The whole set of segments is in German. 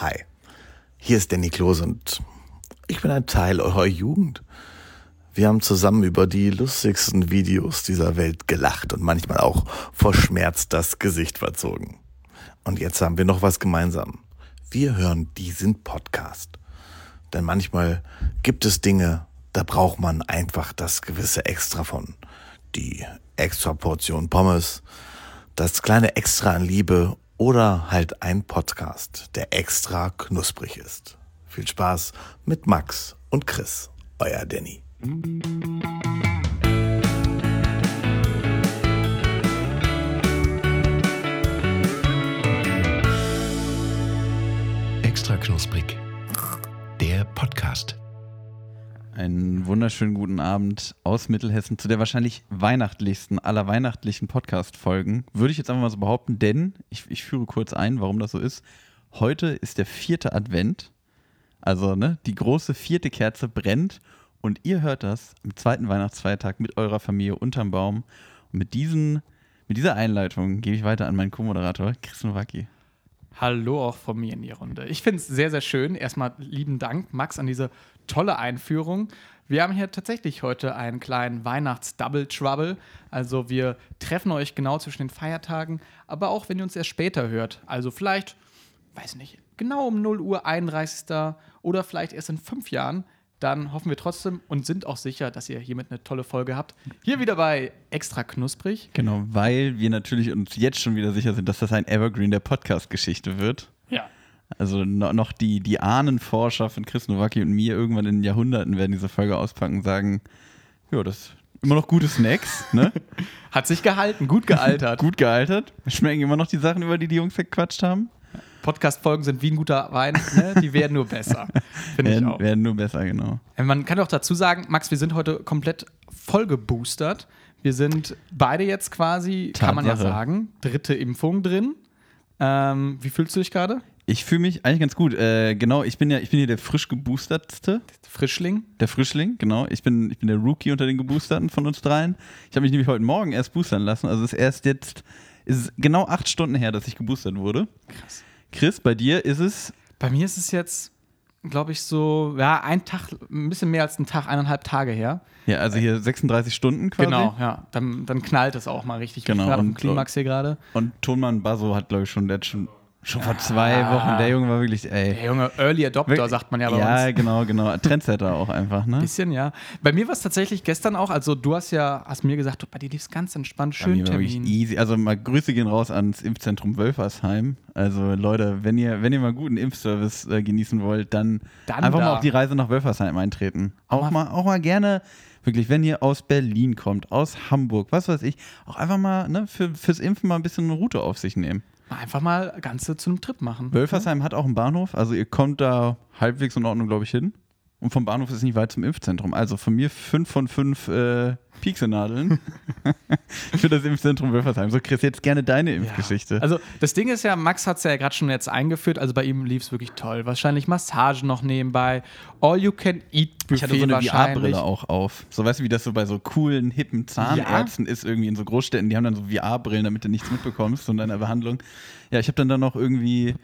Hi, hier ist Danny Klose und ich bin ein Teil eurer Jugend. Wir haben zusammen über die lustigsten Videos dieser Welt gelacht und manchmal auch vor Schmerz das Gesicht verzogen. Und jetzt haben wir noch was gemeinsam. Wir hören diesen Podcast. Denn manchmal gibt es Dinge, da braucht man einfach das gewisse Extra von. Die extra Portion Pommes, das kleine Extra an Liebe oder halt ein Podcast, der extra knusprig ist. Viel Spaß mit Max und Chris, euer Danny. Extra knusprig. Der Podcast. Einen wunderschönen guten Abend aus Mittelhessen zu der wahrscheinlich weihnachtlichsten aller weihnachtlichen Podcast-Folgen. Würde ich jetzt einfach mal so behaupten, denn ich, ich führe kurz ein, warum das so ist. Heute ist der vierte Advent. Also, ne, die große vierte Kerze brennt und ihr hört das am zweiten Weihnachtsfeiertag mit eurer Familie unterm Baum. Und mit, diesen, mit dieser Einleitung gebe ich weiter an meinen Co-Moderator Chris Nowacki. Hallo auch von mir in die Runde. Ich finde es sehr, sehr schön. Erstmal lieben Dank, Max, an diese tolle Einführung. Wir haben hier tatsächlich heute einen kleinen Weihnachts-Double Trouble. Also wir treffen euch genau zwischen den Feiertagen, aber auch wenn ihr uns erst später hört. Also vielleicht, weiß nicht, genau um 0 Uhr 31. oder vielleicht erst in fünf Jahren. Dann hoffen wir trotzdem und sind auch sicher, dass ihr hiermit eine tolle Folge habt. Hier wieder bei Extra Knusprig. Genau, weil wir natürlich uns jetzt schon wieder sicher sind, dass das ein Evergreen der Podcast-Geschichte wird. Ja. Also no, noch die, die Ahnenforscher von Chris Nowacki und mir irgendwann in Jahrhunderten werden diese Folge auspacken und sagen, ja, das immer noch gute Snacks, ne? Hat sich gehalten, gut gealtert. Gut gealtert. Schmecken immer noch die Sachen, über die die Jungs gequatscht haben. Podcast-Folgen sind wie ein guter Wein, ne? die werden nur besser. Finde ich auch. werden nur besser, genau. Äh, Man kann auch dazu sagen, Max, wir sind heute komplett voll geboostert. Wir sind beide jetzt quasi, kann man ja Tatsache. sagen, dritte Impfung drin. Ähm, wie fühlst du dich gerade? Ich fühle mich eigentlich ganz gut. Äh, genau, ich bin ja, ich bin hier der frisch geboostertste. Frischling? Der Frischling, genau. Ich bin, ich bin der Rookie unter den Geboosterten von uns dreien. Ich habe mich nämlich heute Morgen erst boostern lassen. Also es ist erst jetzt, ist es genau acht Stunden her, dass ich geboostert wurde. Krass. Chris, bei dir ist es Bei mir ist es jetzt, glaube ich, so, ja, ein Tag, ein bisschen mehr als ein Tag, eineinhalb Tage her. ja, also hier 36 Stunden quasi. Genau, ja. Dann, dann knallt es auch mal richtig. Genau, Ich bin gerade auf dem und- Klimax hier gerade. Und Tonmann Basso hat, glaube ich, schon, hat schon, vor zwei Wochen, der Junge war wirklich, ey. Der junge Early Adopter, Wirklich- sagt man ja bei Ja, uns. genau, genau. Trendsetter auch einfach, ne? Bisschen, ja. Bei mir war es tatsächlich gestern auch, also du hast ja, hast mir gesagt, du, bei dir lief es ganz entspannt, Bei schön mir war wirklich Termin. easy. Also mal Grüße gehen raus ans Impfzentrum Wölfersheim. Also Leute, wenn ihr, wenn ihr mal guten Impfservice äh, genießen wollt, dann, Dann einfach da. mal auf die Reise nach Wölfersheim eintreten. Auch mal, auch mal gerne, wirklich, wenn ihr aus Berlin kommt, aus Hamburg, was weiß ich, auch einfach mal ne, für, fürs Impfen mal ein bisschen eine Route auf sich nehmen. Einfach mal Ganze zu einem Trip machen. Wölfersheim hat auch einen Bahnhof, also ihr kommt da halbwegs in Ordnung, glaube ich, hin. Und vom Bahnhof ist es nicht weit zum Impfzentrum. Also von mir fünf von fünf äh, Pieksenadeln für das Impfzentrum Wölfersheim. So, Chris, jetzt gerne deine Impfgeschichte. Also das Ding ist ja, Max hat es ja gerade schon jetzt eingeführt, also bei ihm lief es wirklich toll. Wahrscheinlich Massagen noch nebenbei, All-You-Can-Eat-Buffet ich hatte so eine. VR-Brille auch auf. So weißt du, wie das so bei so coolen, hippen Zahnärzten ist, irgendwie in so Großstädten, die haben dann so VR-Brillen, damit du nichts mitbekommst von deiner Behandlung. Ja, ich habe dann da noch irgendwie,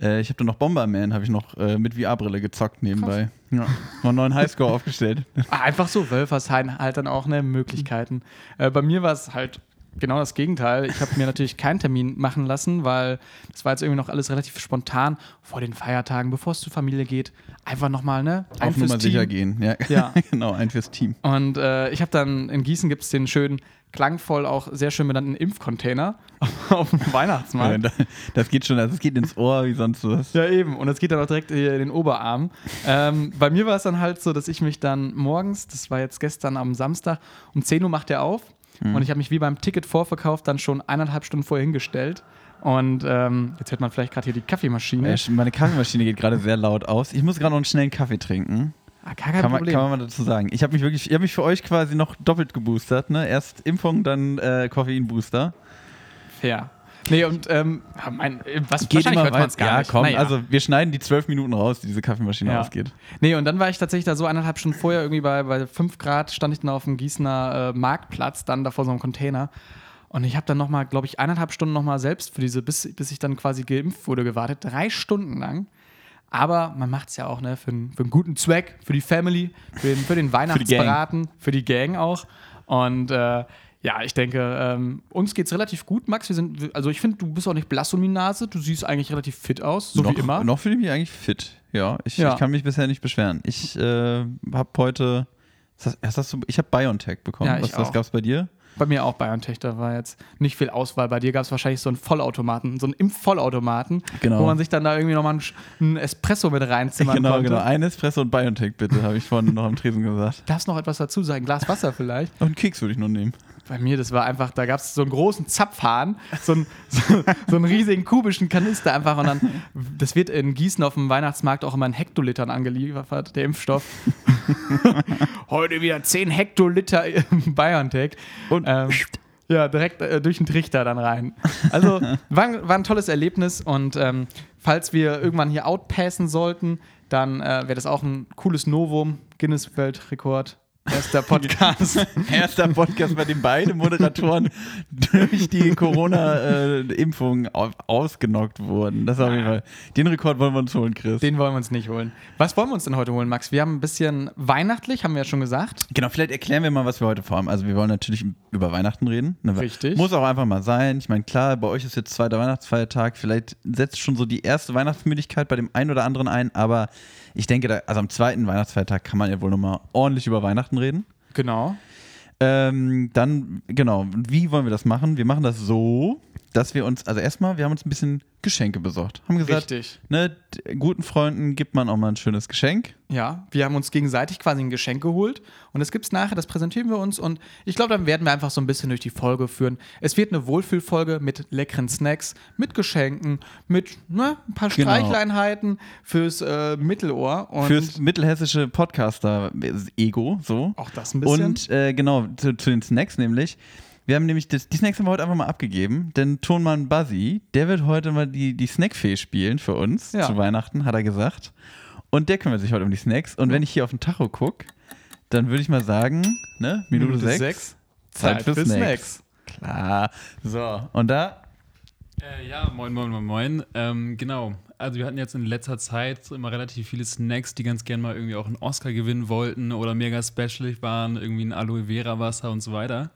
äh, ich habe dann noch Bomberman, habe ich noch äh, mit VR-Brille gezockt nebenbei. Ja, noch einen neuen Highscore aufgestellt. Ah, Einfach so, Wölfersheim halt dann auch ne, Möglichkeiten. Äh, bei mir war es halt genau das Gegenteil. Ich habe mir natürlich keinen Termin machen lassen, weil das war jetzt irgendwie noch alles relativ spontan vor den Feiertagen, bevor es zur Familie geht. Einfach nochmal, ne? Auf fürs Nummer sicher gehen. Ja, Ja. genau, ein fürs Team. Und äh, ich habe dann in Gießen gibt es den schönen, klangvoll auch sehr schön benannten Impfcontainer auf dem Weihnachtsmarkt. da- das geht schon, also es geht ins Ohr wie sonst was. Ja, eben. Und das geht dann auch direkt in den Oberarm. ähm, bei mir war es dann halt so, dass ich mich dann morgens, das war jetzt gestern am Samstag, um 10 Uhr macht er auf. Und ich habe mich wie beim Ticket-Vorverkauf dann schon eineinhalb Stunden vorher hingestellt. Und ähm, jetzt hört man vielleicht gerade hier die Kaffeemaschine. Äh, Meine Kaffeemaschine geht gerade sehr laut aus. Ich muss gerade noch einen schnellen Kaffee trinken. Ah, Kann man, kann man mal dazu sagen. Ich habe mich wirklich, ich habe mich für euch quasi noch doppelt geboostert. Ne? Erst Impfung, dann äh, Koffeinbooster. Fair. Nee, und ähm, mein, was Geht wahrscheinlich hört man es gar Ja, nicht. komm, Naja. also wir schneiden die zwölf Minuten raus, die diese Kaffeemaschine Ja. ausgeht. Nee, und dann war ich tatsächlich da so eineinhalb Stunden vorher, irgendwie bei, bei 5 Grad, stand ich dann auf dem Gießener äh, Marktplatz, dann da vor so einem Container. Und ich habe dann nochmal, glaube ich, eineinhalb Stunden nochmal selbst für diese, bis, bis ich dann quasi geimpft wurde, gewartet. Drei Stunden lang. Aber man macht es ja auch ne, für, einen- für einen guten Zweck, für die Family, für den, für den Weihnachtsbraten, für die Gang auch. Und äh, ja, ich denke, ähm, uns geht's relativ gut, Max. Wir sind, also ich finde, du bist auch nicht blass um die Nase. Du siehst eigentlich relativ fit aus, so noch, wie immer. Noch fühle ich mich eigentlich fit. Ja, ich, Ja. ich kann mich bisher nicht beschweren. Ich äh, habe heute, was hast, was hast du, ich habe BioNTech bekommen. Ja, ich was was gab es bei dir? Bei mir auch BioNTech, da war jetzt nicht viel Auswahl. Bei dir gab es wahrscheinlich so einen Vollautomaten, so einen Impfvollautomaten, Genau. wo man sich dann da irgendwie nochmal einen, Espresso mit reinzimmern genau, konnte. genau. Ein Espresso und BioNTech bitte, habe ich vorhin noch am Tresen gesagt. Darfst noch etwas dazu sagen? Glas Wasser vielleicht? Und einen Keks würde ich noch nehmen. Bei mir, das war einfach, da gab es so einen großen Zapfhahn, so einen, so, so einen riesigen kubischen Kanister einfach und dann, das wird in Gießen auf dem Weihnachtsmarkt auch immer in Hektolitern angeliefert, der Impfstoff. Heute wieder 10 Hektoliter BioNTech. Und Ähm, ja, direkt äh, durch den Trichter dann rein. Also war, ein- war ein tolles Erlebnis und ähm, falls wir irgendwann hier outpassen sollten, dann äh, wäre das auch ein cooles Novum, Guinness-Weltrekord. Erster Podcast. Erster Podcast, bei dem beide Moderatoren durch die Corona-Impfung ausgenockt wurden. Das auf jeden Fall. Den Rekord wollen wir uns holen, Chris. Den wollen wir uns nicht holen. Was wollen wir uns denn heute holen, Max? Wir haben ein bisschen weihnachtlich, haben wir ja schon gesagt. Genau, vielleicht erklären wir mal, was wir heute vorhaben. Also wir wollen natürlich über Weihnachten reden. Ne, Richtig. Muss auch einfach mal sein. Ich meine, klar, bei euch ist jetzt zweiter Weihnachtsfeiertag. Vielleicht setzt schon so die erste Weihnachtsmüdigkeit bei dem einen oder anderen ein. Aber ich denke, da, also am zweiten Weihnachtsfeiertag kann man ja wohl nochmal ordentlich über Weihnachten reden. Genau. Ähm, dann, genau, wie wollen wir das machen? Wir machen das so, dass wir uns, also erstmal, wir haben uns ein bisschen Geschenke besorgt. Haben gesagt, Richtig. ne, guten Freunden gibt man auch mal ein schönes Geschenk. Ja, wir haben uns gegenseitig quasi ein Geschenk geholt und das gibt's nachher, das präsentieren wir uns und ich glaube, dann werden wir einfach so ein bisschen durch die Folge führen. Es wird eine Wohlfühlfolge mit leckeren Snacks, mit Geschenken, mit ne, ein paar Genau. Streichleinheiten fürs äh, Mittelohr und Fürs mittelhessische Podcaster-Ego, so. auch das ein bisschen. Und äh, genau, zu, zu den Snacks nämlich. Wir haben nämlich, das, die Snacks haben wir heute einfach mal abgegeben, denn Tonmann Buzzy, der wird heute mal die, die Snackfee spielen für uns Ja. zu Weihnachten, hat er gesagt. Und der kümmert sich heute um die Snacks. Und wenn ich hier auf den Tacho gucke, dann würde ich mal sagen, ne, Minute, Minute sechs, sechs, Zeit für Snacks. Klar. So, und da Äh, ja, moin, moin, moin, moin. Ähm, genau. Also wir hatten jetzt in letzter Zeit immer relativ viele Snacks, die ganz gern mal irgendwie auch einen Oscar gewinnen wollten oder mega special waren, irgendwie ein Aloe Vera Wasser und so weiter.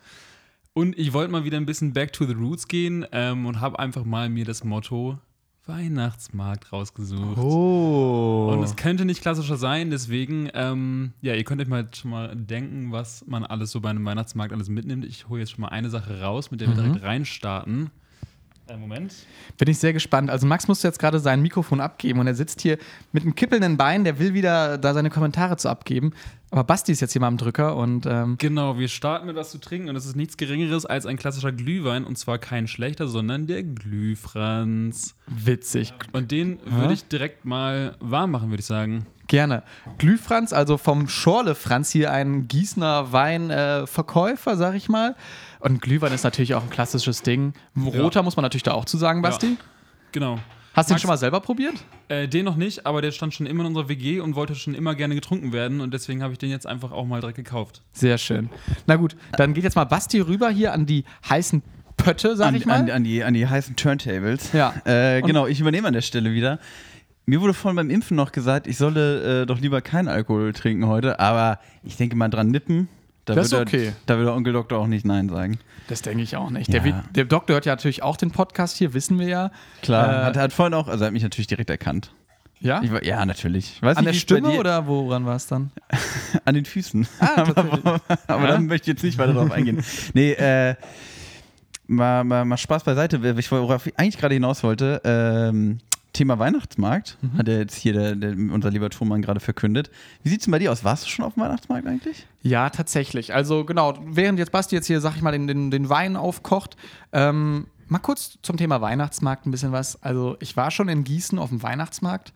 Und ich wollte mal wieder ein bisschen back to the roots gehen ähm, und habe einfach mal mir das Motto Weihnachtsmarkt rausgesucht. Oh. Und es könnte nicht klassischer sein, deswegen, ähm, ja, ihr könnt euch mal schon mal denken, was man alles so bei einem Weihnachtsmarkt alles mitnimmt. Ich hole jetzt schon mal eine Sache raus, mit der wir direkt reinstarten. Äh, Moment. Bin ich sehr gespannt. Also Max musste jetzt gerade sein Mikrofon abgeben und er sitzt hier mit einem kippelnden Bein, der will wieder da seine Kommentare zu abgeben. Aber Basti ist jetzt hier mal am Drücker und ähm, Genau, wir starten mit was zu trinken und das ist nichts Geringeres als ein klassischer Glühwein und zwar kein schlechter, sondern der Glühfranz. witzig. Und den würde ich direkt mal warm machen, würde ich sagen. Gerne. Glühfranz, also vom Schorle Franz hier ein Gießener Weinverkäufer, äh, sag ich mal. Und Glühwein ist natürlich auch ein klassisches Ding. Roter muss man natürlich da auch zu sagen, Basti. Genau. Hast du den schon mal selber probiert? Äh, den noch nicht, aber der stand schon immer in unserer WG und wollte schon immer gerne getrunken werden und deswegen habe ich den jetzt einfach auch mal direkt gekauft. Sehr schön. Na gut, dann geht jetzt mal Basti rüber hier an die heißen Pötte, sag an, ich mal. an, an, die, an die heißen Turntables. Ja. Äh, genau, ich übernehme an der Stelle wieder. Mir wurde vorhin beim Impfen noch gesagt, ich solle äh, doch lieber keinen Alkohol trinken heute, aber ich denke mal dran nippen. Da Das ist okay. Da will der Onkel Doktor auch nicht Nein sagen. Das denke ich auch nicht. Ja. Der, der Doktor hört ja natürlich auch den Podcast hier, wissen wir ja. Klar, Äh, hat, hat vorhin auch, also er hat mich natürlich direkt erkannt. Ja? Ich war, ja, natürlich. Ich weiß An nicht, der Stimme oder woran war es dann? An den Füßen. Ah, aber aber Ja. dann möchte ich jetzt nicht weiter darauf eingehen. Nee, äh, mal, mal, mal Spaß beiseite. Worauf ich eigentlich gerade hinaus wollte, ähm, Thema Weihnachtsmarkt, Mhm. hat ja jetzt hier der, der, unser lieber Thomann gerade verkündet. Wie sieht es denn bei dir aus? Warst du schon auf dem Weihnachtsmarkt eigentlich? Ja, tatsächlich. Also genau, während jetzt Basti jetzt hier, sag ich mal, den, den, den Wein aufkocht, ähm, mal kurz zum Thema Weihnachtsmarkt ein bisschen was. Also ich war schon in Gießen auf dem Weihnachtsmarkt.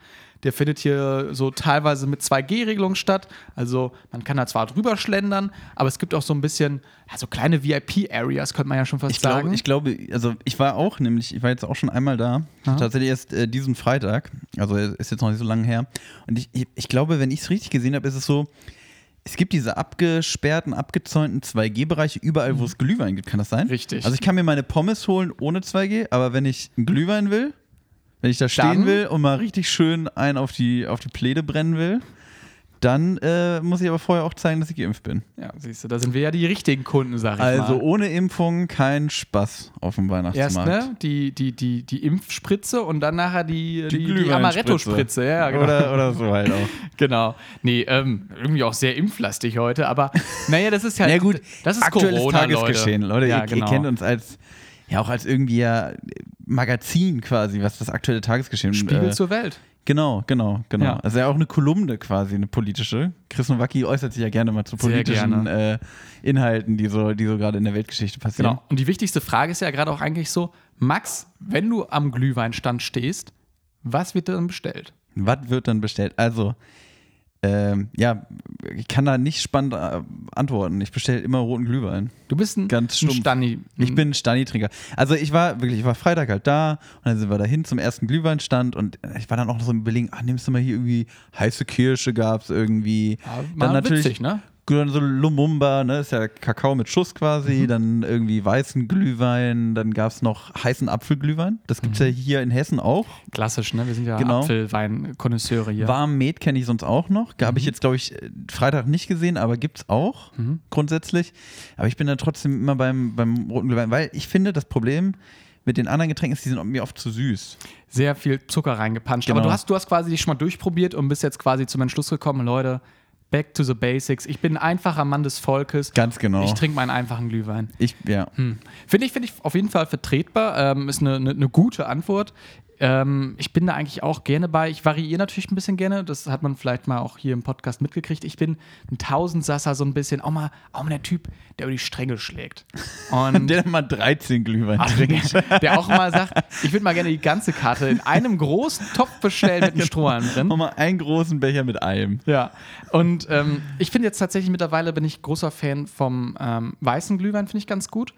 Der findet hier so teilweise mit 2G-Regelung statt. Also man kann da zwar drüber schlendern, aber es gibt auch so ein bisschen, ja, so kleine VIP-Areas, könnte man ja schon fast Ich sagen. glaube, ich glaube, also ich war auch nämlich, ich war jetzt auch schon einmal da, Aha. tatsächlich erst äh, diesen Freitag, also ist jetzt noch nicht so lange her. Und ich, ich, ich glaube, wenn ich es richtig gesehen habe, ist es so, es gibt diese abgesperrten, abgezäunten 2G-Bereiche überall, wo es Glühwein gibt. Kann das sein? Richtig. Also ich kann mir meine Pommes holen ohne 2G, aber wenn ich einen Glühwein will, Wenn ich da stehen Dann- will und mal richtig schön einen auf die, auf die Pläde brennen will, dann äh, muss ich aber vorher auch zeigen, dass ich geimpft bin. Ja, siehst du, da sind wir ja die richtigen Kunden, sag ich Also mal. ohne Impfung kein Spaß auf dem Erst Weihnachtsmarkt. ne, die, die, die, die Impfspritze und dann nachher die, die, die, Glühweinspritze. Amaretto-Spritze. Ja, genau. Oder, oder so halt auch. genau. Nee, ähm, irgendwie auch sehr impflastig heute, aber naja, das ist ja. Ja gut, das ist aktuelles Corona, Tagesgeschehen, Leute. Leute. Ja, ihr, genau. ihr kennt uns als, ja auch als irgendwie ja Magazin quasi, was das aktuelle Tagesgeschehen Spiegel äh, zur Welt. Genau, genau, genau. Ja. Also ja auch eine Kolumne quasi, eine politische. Chris Nowacki äußert sich ja gerne mal zu politischen äh, Inhalten, die so, die so gerade in der Weltgeschichte passieren. Genau. Und die wichtigste Frage ist ja gerade auch eigentlich so: Max, wenn du am Glühweinstand stehst, was wird dann bestellt? Was wird dann bestellt? Also, ähm, ja, ich kann da nicht spannend äh, antworten. Ich bestelle immer roten Glühwein. Du bist ein, Ganz ein. Stani. Ich bin Stani-Trinker. Also ich war wirklich, ich war Freitag halt da und dann sind wir dahin zum ersten Glühweinstand und ich war dann auch noch so im Überlegen, ach, nimmst du mal hier irgendwie heiße Kirsche gab's irgendwie. Ja, mal witzig, ne? Dann so Lumumba, ne, ist ja Kakao mit Schuss quasi, Mhm. dann irgendwie weißen Glühwein, dann gab's noch heißen Apfelglühwein. Das gibt's Mhm. ja hier in Hessen auch. Klassisch, ne? Wir sind ja Genau. Apfelwein-Konnoisseure hier. Warm Met kenne ich sonst auch noch. Habe ich Mhm. jetzt, glaube ich, Freitag nicht gesehen, aber gibt's auch grundsätzlich. Aber ich bin dann trotzdem immer beim, beim roten Glühwein, weil ich finde, das Problem mit den anderen Getränken ist, die sind mir oft zu süß. Sehr viel Zucker reingepanscht. Genau. Aber du hast, du hast quasi dich schon mal durchprobiert und bist jetzt quasi zum Entschluss gekommen, Leute, back to the basics. Ich bin ein einfacher Mann des Volkes. Ganz genau. Ich trinke meinen einfachen Glühwein. Ich, ja. Hm. Finde ich, finde ich auf jeden Fall vertretbar. Ähm, ist eine, eine, eine gute Antwort. Ähm, ich bin da eigentlich auch gerne bei. Ich variiere natürlich ein bisschen gerne. Das hat man vielleicht mal auch hier im Podcast mitgekriegt. Ich bin ein Tausendsasser, so ein bisschen, auch mal, auch mal der Typ, der über die Stränge schlägt. Und Der mal 13 Glühwein trinkt. der, der auch mal sagt, ich würde mal gerne die ganze Karte in einem großen Topf bestellen mit einem Strohhalm drin. Nochmal einen großen Becher mit Eim. Ja, und ähm, ich finde jetzt tatsächlich mittlerweile bin ich großer Fan vom ähm, weißen Glühwein, finde ich ganz gut.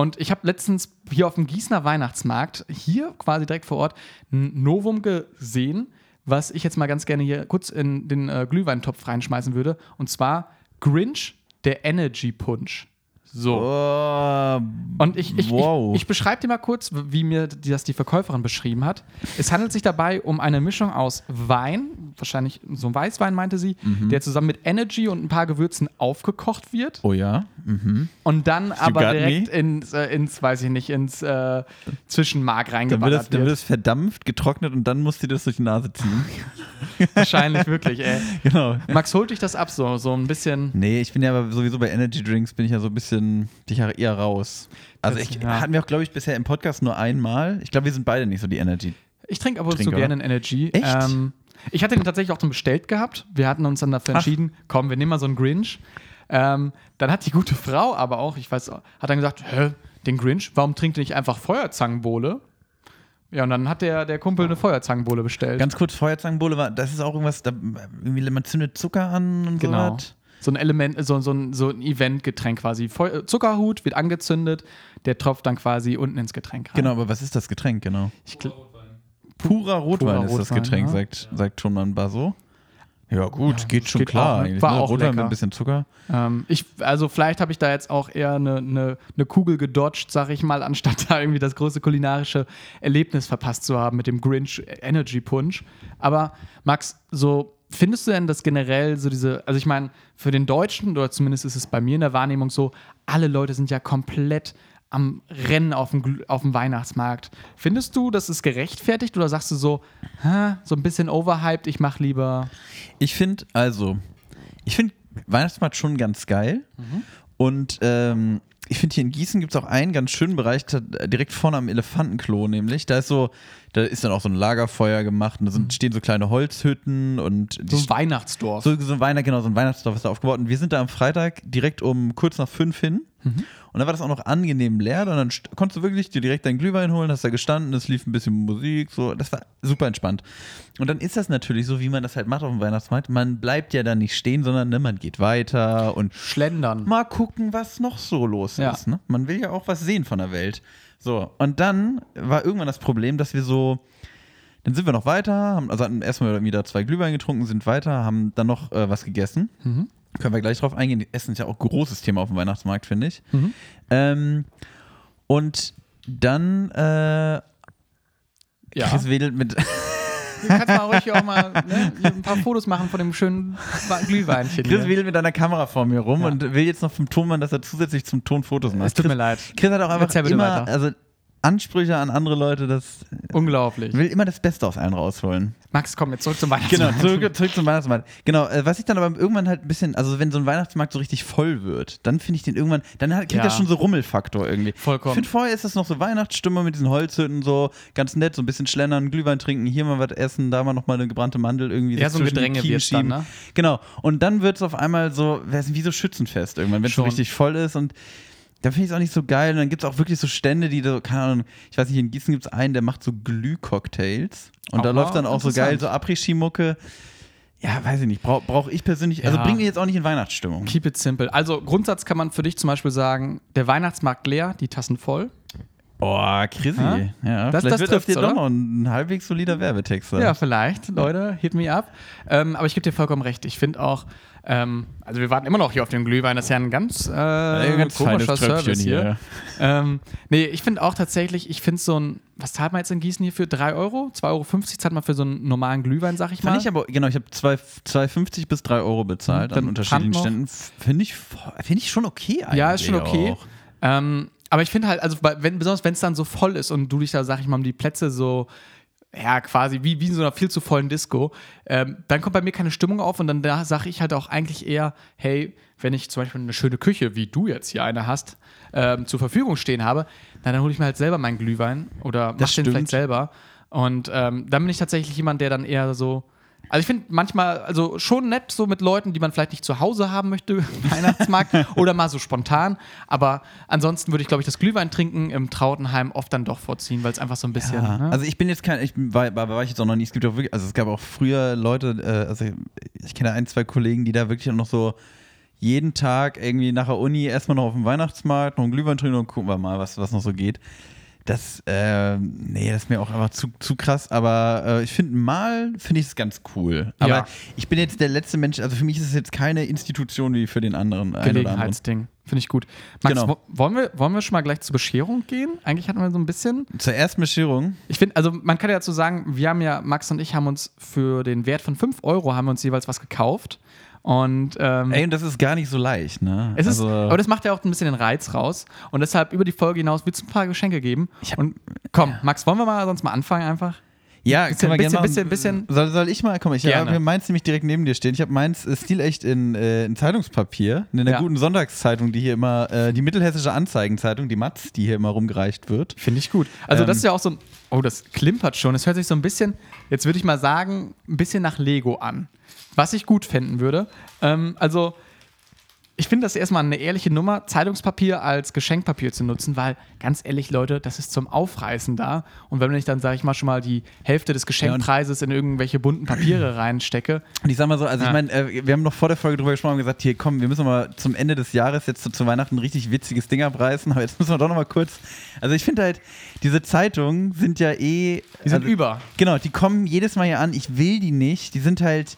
Und ich habe letztens hier auf dem Gießener Weihnachtsmarkt, hier quasi direkt vor Ort, ein Novum gesehen, was ich jetzt mal ganz gerne hier kurz in den äh, Glühweintopf reinschmeißen würde. Und zwar Grinch, der Energy Punch. So. Oh, Und ich, ich, Wow. ich, ich beschreibe dir mal kurz, wie mir das die Verkäuferin beschrieben hat. Es handelt sich dabei um eine Mischung aus Wein, wahrscheinlich so ein Weißwein, meinte sie, der zusammen mit Energy und ein paar Gewürzen aufgekocht wird oh ja. Mhm. und dann aber got direkt me? ins, äh, ins, weiß ich nicht, ins äh, Zwischenmark Dann wird, das, reingeballert dann wird es verdampft, getrocknet und dann musst du das durch die Nase ziehen. Wahrscheinlich wirklich, ey. genau. Max, holt dich das ab, so, so ein bisschen. Nee, ich bin ja aber sowieso bei Energy Drinks bin ich ja so ein bisschen dich eher raus. Also ich ja. hatten wir auch, glaube ich, bisher im Podcast nur einmal. Ich glaube, wir sind beide nicht so die Energy. Ich trinke aber so Trinker, gerne oder? einen Energy. Echt? Ähm, ich hatte den tatsächlich auch schon bestellt gehabt. Wir hatten uns dann dafür Ach. entschieden, komm, wir nehmen mal so einen Grinch. Ähm, dann hat die gute Frau aber auch, ich weiß, hat dann gesagt, hä, den Grinch, warum trinkt ihr nicht einfach Feuerzangenbowle? Ja, und dann hat der, der Kumpel eine Feuerzangenbowle bestellt. Ganz kurz, Feuerzangenbowle war, das ist auch irgendwas, da, irgendwie, man zündet Zucker an und genau. so was. So ein Element, so, so ein, so ein Eventgetränk quasi. Feu Zuckerhut wird angezündet, der tropft dann quasi unten ins Getränk rein. Genau, aber was ist das Getränk, genau? Ich gl- Purer Rotwein Purer ist das Rotwein, Getränk, ja. sagt, sagt schon man Basso. Ja, gut, Ja, geht das schon geht klar. auch, ne? War ne? auch Rotwein mit lecker. ein bisschen Zucker. Ähm, ich, also vielleicht habe ich da jetzt auch eher eine, eine, eine Kugel gedodged, sag ich mal, anstatt da irgendwie das große kulinarische Erlebnis verpasst zu haben mit dem Grinch Energy Punch. Aber Max, so findest du denn das generell so diese, also ich meine, für den Deutschen, oder zumindest ist es bei mir in der Wahrnehmung so, alle Leute sind ja komplett am Rennen auf dem, auf dem Weihnachtsmarkt. Findest du, das ist gerechtfertigt oder sagst du so, "Hä, so ein bisschen overhyped, ich mach lieber. Ich finde, also, ich finde Weihnachtsmarkt schon ganz geil. Und ähm, ich finde, hier in Gießen gibt es auch einen ganz schönen Bereich, da, direkt vorne am Elefantenklo, nämlich. Da ist so, da ist dann auch so ein Lagerfeuer gemacht und da sind, stehen so kleine Holzhütten und So ein Weihnachtsdorf. so, so ein Weihnacht, genau, so ein Weihnachtsdorf ist da aufgebaut. Und wir sind da am Freitag direkt um kurz nach fünf hin. Und dann war das auch noch angenehm leer. Und dann st- konntest du wirklich dir direkt deinen Glühwein holen, hast da gestanden, es lief ein bisschen Musik, so. Das war super entspannt. Und dann ist das natürlich so, wie man das halt macht auf dem Weihnachtsmarkt. Man bleibt ja da nicht stehen, sondern ne, man geht weiter und Schlendern. mal gucken, was noch so los Ja. ist. Ne? Man will ja auch was sehen von der Welt. So, und dann war irgendwann das Problem, dass wir so, dann sind wir noch weiter, haben, also hatten erstmal wieder zwei Glühwein getrunken, sind weiter, haben dann noch äh, was gegessen. Können wir gleich drauf eingehen. Essen ist ja auch ein großes Thema auf dem Weihnachtsmarkt, finde ich. Ähm, und dann äh, Ja. Chris wedelt mit. Du kannst mal ruhig hier auch mal ne, ein paar Fotos machen von dem schönen Glühweinchen. Chris wedelt mit einer Kamera vor mir rum Ja. und will jetzt noch vom Tonmann, dass er zusätzlich zum Ton Fotos macht. Es tut Chris, mir leid. Chris hat auch einfach immer, weiter. also Ansprüche an andere Leute, das Unglaublich. will immer das Beste aus allen rausholen. Max, komm jetzt zurück zum Genau, Weihnachtsmarkt. zurück, zurück zum Weihnachtsmarkt. Genau, äh, was ich dann aber irgendwann halt ein bisschen, also wenn so ein Weihnachtsmarkt so richtig voll wird, dann finde ich den irgendwann, dann hat, kriegt Ja. das schon so Rummelfaktor irgendwie. Vollkommen. Ich finde vorher ist das noch so Weihnachtsstimmung mit diesen Holzhütten, so ganz nett, so ein bisschen schlendern, Glühwein trinken, hier mal was essen, da mal nochmal eine gebrannte Mandel irgendwie. Ja, so ein Gedränge wird's dann, ne? Genau, und dann wird es auf einmal so, wie so Schützenfest irgendwann, wenn es so richtig voll ist und da finde ich es auch nicht so geil. Und dann gibt es auch wirklich so Stände, die so, keine Ahnung, ich weiß nicht, in Gießen gibt es einen, der macht so Glühcocktails. Und Auch da läuft dann auch so geil, so Après-Ski-Mucke. Ja, weiß ich nicht. Brauche brauch ich persönlich, also Ja. bringt mich jetzt auch nicht in Weihnachtsstimmung. Keep it simple. Also Grundsatz kann man für dich zum Beispiel sagen, der Weihnachtsmarkt leer, die Tassen voll. Boah, Chrissy. Ja? Ja, Das- vielleicht das wird dir doch noch ein halbwegs solider Werbetext sein. Ja, vielleicht, Leute, hit me up. Ähm, aber ich gebe dir vollkommen recht. Ich finde auch, ähm, also wir warten immer noch hier auf den Glühwein. Das ist ja ein ganz, äh, Ein ganz komischer Tröpfchen Service hier. hier. Ähm, nee, ich finde auch tatsächlich, ich finde so ein, was zahlt man jetzt in Gießen hier für? 3 Euro? 2,50 Euro zahlt man für so einen normalen Glühwein, sag ich mal. Fand ich aber, genau, ich habe 2,50 bis 3 Euro bezahlt Hm, an unterschiedlichen Ständen. Finde ich, find ich schon okay eigentlich. Ja, ist schon okay. Ähm, aber ich finde halt, also wenn, besonders wenn es dann so voll ist und du dich da, sag ich mal, um die Plätze so, ja, quasi wie, wie in so einer viel zu vollen Disco, ähm, dann kommt bei mir keine Stimmung auf und dann da sage ich halt auch eigentlich eher, hey, wenn ich zum Beispiel eine schöne Küche, wie du jetzt hier eine hast, ähm, zur Verfügung stehen habe, na, dann hole ich mir halt selber meinen Glühwein oder mach den stimmt. vielleicht selber. Und ähm, dann bin ich tatsächlich jemand, der dann eher so. Also ich finde manchmal, also schon nett so mit Leuten, die man vielleicht nicht zu Hause haben möchte, Weihnachtsmarkt oder mal so spontan. Aber ansonsten würde ich, glaube ich, das Glühwein trinken im Trautenheim oft dann doch vorziehen, weil es einfach so ein bisschen. Ja, ne? also ich bin jetzt kein, ich war, war, war ich jetzt auch noch nie, es gibt auch wirklich, also es gab auch früher Leute, äh, also ich kenne ein, zwei Kollegen, die da wirklich auch noch so jeden Tag irgendwie nach der Uni erstmal noch auf dem Weihnachtsmarkt, noch einen Glühwein trinken und gucken wir mal, was, was noch so geht. Das, äh, nee, das ist mir auch einfach zu, zu krass, aber äh, ich finde mal, finde ich es ganz cool. Aber Ja. ich bin jetzt der letzte Mensch, also für mich ist es jetzt keine Institution wie für den anderen. anderen. Gelegenheitsding. Finde ich gut. Max, Genau. wo- wollen, wir, wollen wir schon mal gleich zur Bescherung gehen? Eigentlich hatten wir so ein bisschen. Zur ersten Bescherung. Ich finde, also man kann ja dazu sagen, wir haben ja, Max und ich haben uns für den Wert von 5 Euro haben wir uns jeweils was gekauft. Und ähm, Ey, und das ist gar nicht so leicht, ne? Es ist, also, aber das macht ja auch ein bisschen den Reiz raus. Und deshalb über die Folge hinaus wird es ein paar Geschenke geben. Hab- und komm, Max, wollen wir mal sonst mal anfangen einfach? Ja, Bisschen- können wir bisschen- machen. bisschen- Soll, soll ich mal? Komm, ich habe meins nämlich direkt neben dir stehen. Ich habe meins äh, stilecht in, äh, in Zeitungspapier, in der Ja. guten Sonntagszeitung, die hier immer, äh, die mittelhessische Anzeigenzeitung, die Matz, die hier immer rumgereicht wird. Finde ich gut. Also, Ähm, das ist ja auch so ein. Oh, das klimpert schon. Das hört sich so ein bisschen, jetzt würde ich mal sagen, ein bisschen nach Lego an. Was ich gut finden würde. Ähm, also, ich finde das erstmal eine ehrliche Nummer, Zeitungspapier als Geschenkpapier zu nutzen, weil ganz ehrlich, Leute, das ist zum Aufreißen da. Und wenn ich dann, sage ich mal, schon mal die Hälfte des Geschenkpreises in irgendwelche bunten Papiere reinstecke, Und ich sag mal so, also Ja. ich meine, äh, wir haben noch vor der Folge drüber gesprochen und gesagt, hier komm, wir müssen mal zum Ende des Jahres jetzt zu, zu Weihnachten ein richtig witziges Ding abreißen, aber jetzt müssen wir doch noch mal kurz, also ich finde halt, diese Zeitungen sind ja eh... die sind also, über. Genau, die kommen jedes Mal hier an. Ich will die nicht. Die sind halt,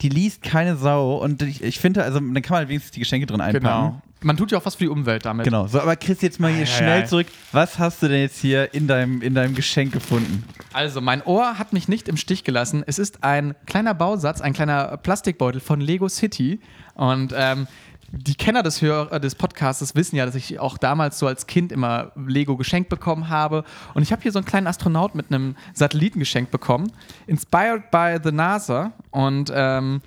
die liest keine Sau. Und ich, ich finde, also dann kann man halt wenigstens die Geschenke drin einpacken. Genau. Man tut ja auch was für die Umwelt damit. Genau. So, aber Chris, jetzt mal hier Ei, ei, schnell ei. zurück. Was hast du denn jetzt hier in deinem, in deinem Geschenk gefunden? Also, mein Ohr hat mich nicht im Stich gelassen. Es ist ein kleiner Bausatz, ein kleiner Plastikbeutel von Lego City. Und ähm, die Kenner des, Hör äh, des Podcasts wissen ja, dass ich auch damals so als Kind immer Lego geschenkt bekommen habe. Und ich habe hier so einen kleinen Astronaut mit einem Satelliten geschenkt bekommen. Inspired by the NASA. Und ähm,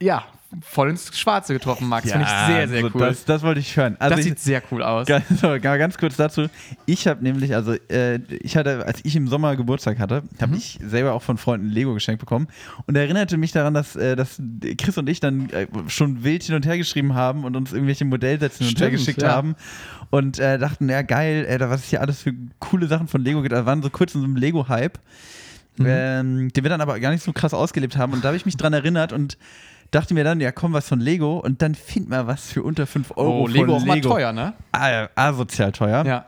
ja, voll ins Schwarze getroffen, Max. Finde ich sehr, sehr so cool. Das, das wollte ich hören. Also das ich, sieht sehr cool aus. Ganz, so, ganz kurz dazu. Ich habe nämlich, also äh, ich hatte, als ich im Sommer Geburtstag hatte, Mhm. habe ich selber auch von Freunden Lego geschenkt bekommen und erinnerte mich daran, dass, äh, dass Chris und ich dann äh, schon wild hin und her geschrieben haben und uns irgendwelche Modellsätze hin und her geschickt ja. haben und äh, dachten, ja geil, äh, da was es hier alles für coole Sachen von Lego gibt. Da waren so kurz in so einem Lego-Hype, Mhm. ähm, den wir dann aber gar nicht so krass ausgelebt haben und da habe ich mich dran erinnert und dachte mir dann, ja komm, was von Lego und dann find mal was für unter 5 Euro Oh, Lego auch von mal Lego. teuer, ne? Ah, asozial teuer. Ja.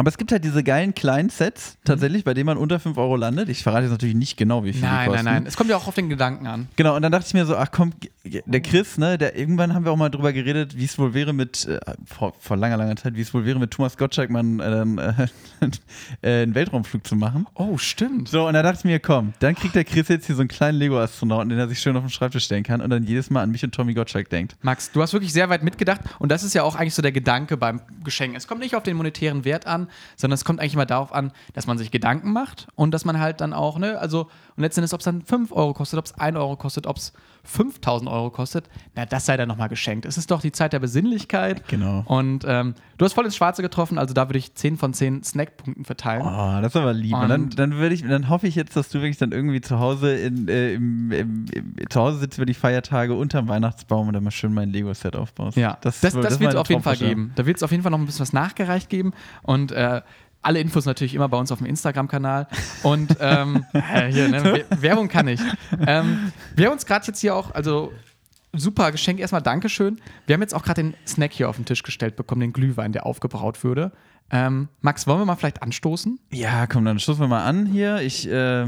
Aber es gibt halt diese geilen kleinen Sets, tatsächlich, bei denen man unter 5 Euro landet. Ich verrate jetzt natürlich nicht genau, wie viel die Nein, kosten. nein, nein. Es kommt ja auch auf den Gedanken an. Genau, und dann dachte ich mir so, ach komm, der Chris, ne, der irgendwann haben wir auch mal drüber geredet, wie es wohl wäre mit, äh, vor, vor langer, langer Zeit, wie es wohl wäre mit Thomas Gottschalk mal einen, äh, äh, einen Weltraumflug zu machen. Oh, stimmt. So, und da dachte ich mir, komm, dann kriegt der Chris jetzt hier so einen kleinen Lego-Astronauten, den er sich schön auf den Schreibtisch stellen kann und dann jedes Mal an mich und Tommy Gottschalk denkt. Max, du hast wirklich sehr weit mitgedacht und das ist ja auch eigentlich so der Gedanke beim Geschenk. Es kommt nicht auf den monetären Wert an, sondern es kommt eigentlich immer darauf an, dass man sich Gedanken macht und dass man halt dann auch, ne, also und letztendlich, ob es dann 5 Euro kostet, ob es 1 Euro kostet, ob es 5000 Euro kostet, na, das sei dann nochmal geschenkt. Es ist doch die Zeit der Besinnlichkeit. Genau. Und ähm, du hast voll ins Schwarze getroffen, also da würde ich 10 von 10 Snackpunkten verteilen. Oh, das ist aber lieb. Und, dann, Und- dann, würde ich, dann hoffe ich jetzt, dass du wirklich dann irgendwie zu Hause in, äh, im, im, im, zu Hause sitzt über die Feiertage unterm Weihnachtsbaum und dann mal schön mein Lego-Set aufbaust. Ja, das, das, das ist wird es auf jeden Fall geben. Da wird es auf jeden Fall noch ein bisschen was nachgereicht geben. Und äh, alle Infos natürlich immer bei uns auf dem Instagram-Kanal. Und ähm, äh, hier, ne, Wer- Werbung kann ich. Ähm, wir haben uns gerade jetzt hier auch, also super Geschenk erstmal, Dankeschön. Wir haben jetzt auch gerade den Snack hier auf den Tisch gestellt bekommen, den Glühwein, der aufgebraut würde. Ähm, Max, wollen wir mal vielleicht anstoßen? Ja, komm, dann stoßen wir mal an hier. Ich, äh,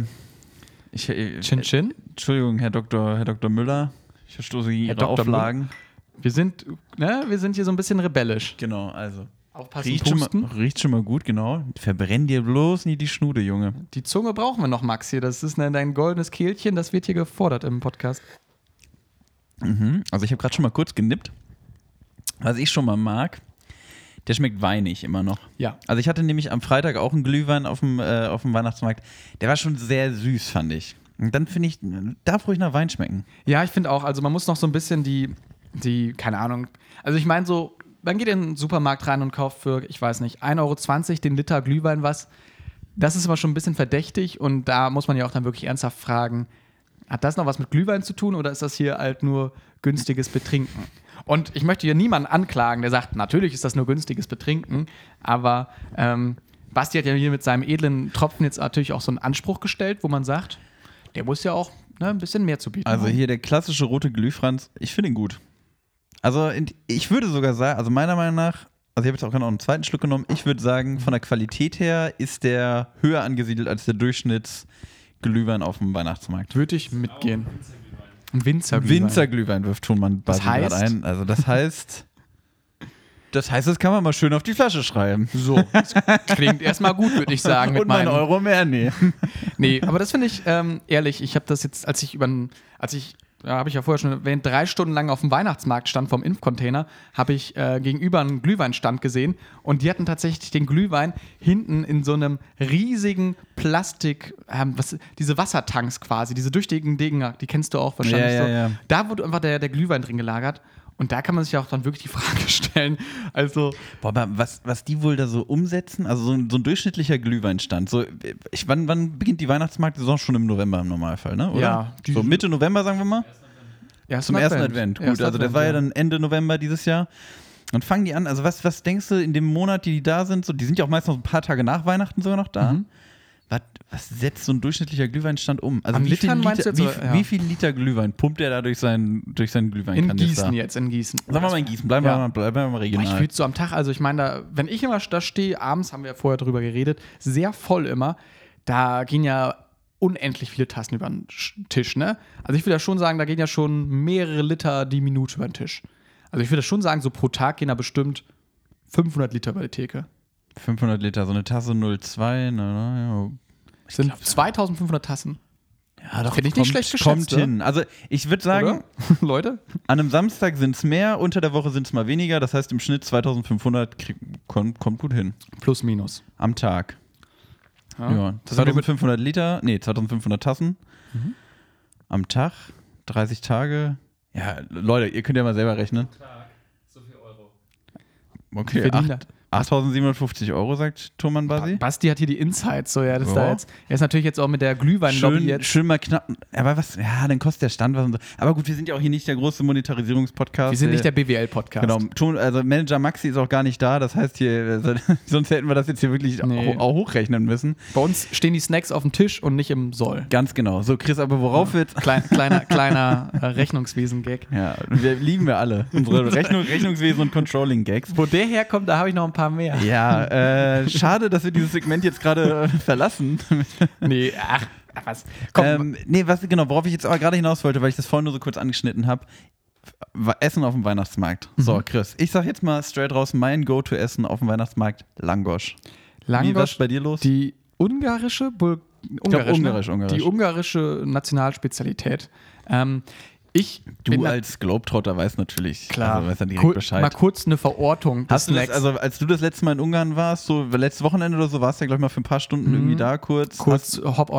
ich äh, Chin Chin. Entschuldigung, Herr Dr., Herr Dr. Müller. Ich verstoße gegen Herr Ihre Dr. Auflagen. Wir sind, ne, wir sind hier so ein bisschen rebellisch. Genau, also. Aufpassen, Riecht schon, mal, riecht schon mal gut, genau. Verbrenn dir bloß nie die Schnude, Junge. Die Zunge brauchen wir noch, Max, hier. Das ist ne, dein goldenes Kehlchen, das wird hier gefordert im Podcast. Mhm. Also ich habe gerade schon mal kurz genippt. Was ich schon mal mag, der schmeckt weinig immer noch. Ja. Also ich hatte nämlich am Freitag auch einen Glühwein auf dem, äh, auf dem Weihnachtsmarkt. Der war schon sehr süß, fand ich. Und dann finde ich, darf ruhig nach Wein schmecken. Ja, ich finde auch, also man muss noch so ein bisschen die, die, keine Ahnung, also ich meine so, man geht in den Supermarkt rein und kauft für, ich weiß nicht, 1,20 Euro den Liter Glühwein was. Das ist aber schon ein bisschen verdächtig und da muss man ja auch dann wirklich ernsthaft fragen, hat das noch was mit Glühwein zu tun oder ist das hier halt nur günstiges Betrinken? Und ich möchte hier niemanden anklagen, der sagt, natürlich ist das nur günstiges Betrinken, aber ähm, Basti hat ja hier mit seinem edlen Tropfen jetzt natürlich auch so einen Anspruch gestellt, wo man sagt, der muss ja auch ne, ein bisschen mehr zu bieten Also hier der klassische rote Glühfranz, ich finde ihn gut. Also ich würde sogar sagen, also meiner Meinung nach, also ich habe jetzt auch gerade noch einen zweiten Schluck genommen, ich würde sagen, von der Qualität her ist der höher angesiedelt als der Durchschnittsglühwein auf dem Weihnachtsmarkt. Würde ich mitgehen. Ein Winzerglühwein. Winzerglühwein wirft Thunmann Das Basi gerade heißt? ein. Also das heißt, das heißt, das kann man mal schön auf die Flasche schreiben. So, das klingt erstmal gut, würde ich sagen. Mit Und mein meinen- Euro mehr, nee. Nee, aber das finde ich ähm, ehrlich. Ich habe das jetzt, als ich über, als ich, ja, habe ich ja vorher schon erwähnt, drei Stunden lang auf dem Weihnachtsmarkt stand vom Impfcontainer, habe ich äh, gegenüber einen Glühweinstand gesehen und die hatten tatsächlich den Glühwein hinten in so einem riesigen Plastik, ähm, was, diese Wassertanks quasi, diese durchdicken Dinger, die kennst du auch wahrscheinlich. Ja, ja, so. Da wurde einfach der, der Glühwein drin gelagert. Und da kann man sich ja auch dann wirklich die Frage stellen. Also, Boah, aber was, was die wohl da so umsetzen, also so ein, so ein durchschnittlicher Glühweinstand. So, ich, wann, wann beginnt die Weihnachtsmarktsaison? Schon im November im Normalfall, ne? Oder? Ja, so Mitte November, sagen wir mal? ersten Zum ersten Advent. Gut, Erster also das Advent, war ja dann Ende November dieses Jahr. Und fangen die an, also was, was denkst du in dem Monat, die, die da sind, so, die sind ja auch meist noch ein paar Tage nach Weihnachten sogar noch da. Mhm. Was, was setzt so ein durchschnittlicher Glühweinstand um? Also An wie viel, Liter, wie, oder? wie Ja. viel Liter Glühwein pumpt er da durch seinen, durch seinen In Glühweinkanister? Gießen jetzt, in Gießen. Sagen wir mal in Gießen, bleiben wir Ja. mal, bleiben wir mal regional. ich fühle so am Tag, also ich meine, da, wenn ich immer da stehe, abends haben wir ja vorher drüber geredet, sehr voll immer, da gehen ja unendlich viele Tassen über den Sch- Tisch, ne? Also ich würde ja schon sagen, da gehen ja schon mehrere Liter die Minute über den Tisch. Also ich würde schon sagen, so pro Tag gehen da bestimmt 500 Liter über die Theke. 500 Liter, so eine Tasse 02, na, Das sind 2500 Tassen. ja. ja Finde ich nicht schlecht geschätzt, Kommt hin. Also ich würde sagen, Oder? Leute? an einem Samstag sind es mehr, unter der Woche sind es mal weniger. Das heißt, im Schnitt 2500 krieg, kommt, kommt gut hin. Plus, minus. Am Tag. Ja. Das sind wir mit 2500 Liter, nee, 2500 Tassen. Mhm. Am Tag, 30 Tage. Ja, Leute, ihr könnt ja mal selber rechnen. So viel Euro. Okay, acht- 8750 Euro, sagt Thomann Basi. Basti hat hier die Insights, so ja, das Ja. da jetzt. Er ist natürlich jetzt auch mit der Glühweinlobby Schön, jetzt. schön mal knapp. Aber was, ja, dann kostet der Stand was und so. Aber gut, wir sind ja auch hier nicht der große Monetarisierungspodcast. Wir sind nicht Äh, der BWL-Podcast. Genau, also Manager Maxi ist auch gar nicht da, das heißt hier, also, sonst hätten wir das jetzt hier wirklich Nee. auch, hochrechnen müssen. Bei uns stehen die Snacks auf dem Tisch und nicht im Soll. Ganz genau. So, Chris, aber worauf wird. Klein, kleiner kleiner äh, Rechnungswesen-Gag. Ja, wir lieben wir alle. Unsere Rechnung, Rechnungswesen und Controlling-Gags. Wo der herkommt, da habe ich noch ein paar paar mehr. Ja, äh, schade, dass wir dieses Segment jetzt gerade verlassen. Nee, ach, was? Komm, ähm, nee, was genau, worauf ich jetzt aber gerade hinaus wollte, weil ich das vorhin nur so kurz angeschnitten habe. Essen auf dem Weihnachtsmarkt. So, Mhm. Chris, ich sag jetzt mal straight raus, mein Go-To-Essen auf dem Weihnachtsmarkt, Langosch. Wie, was Langosch, ist bei dir los? die ungarische, Bul glaub, ungarisch, ne? ungarisch, ungarisch. die ungarische Nationalspezialität. Ähm, ich du als Globetrotter weißt natürlich, klar, also weißt ja direkt Kur- Bescheid. mal kurz eine Verortung Hast du das, also als du das letzte Mal in Ungarn warst, so letztes Wochenende oder so, warst du ja, glaube ich, mal für ein paar Stunden Mhm. irgendwie da kurz. kurz. Hast,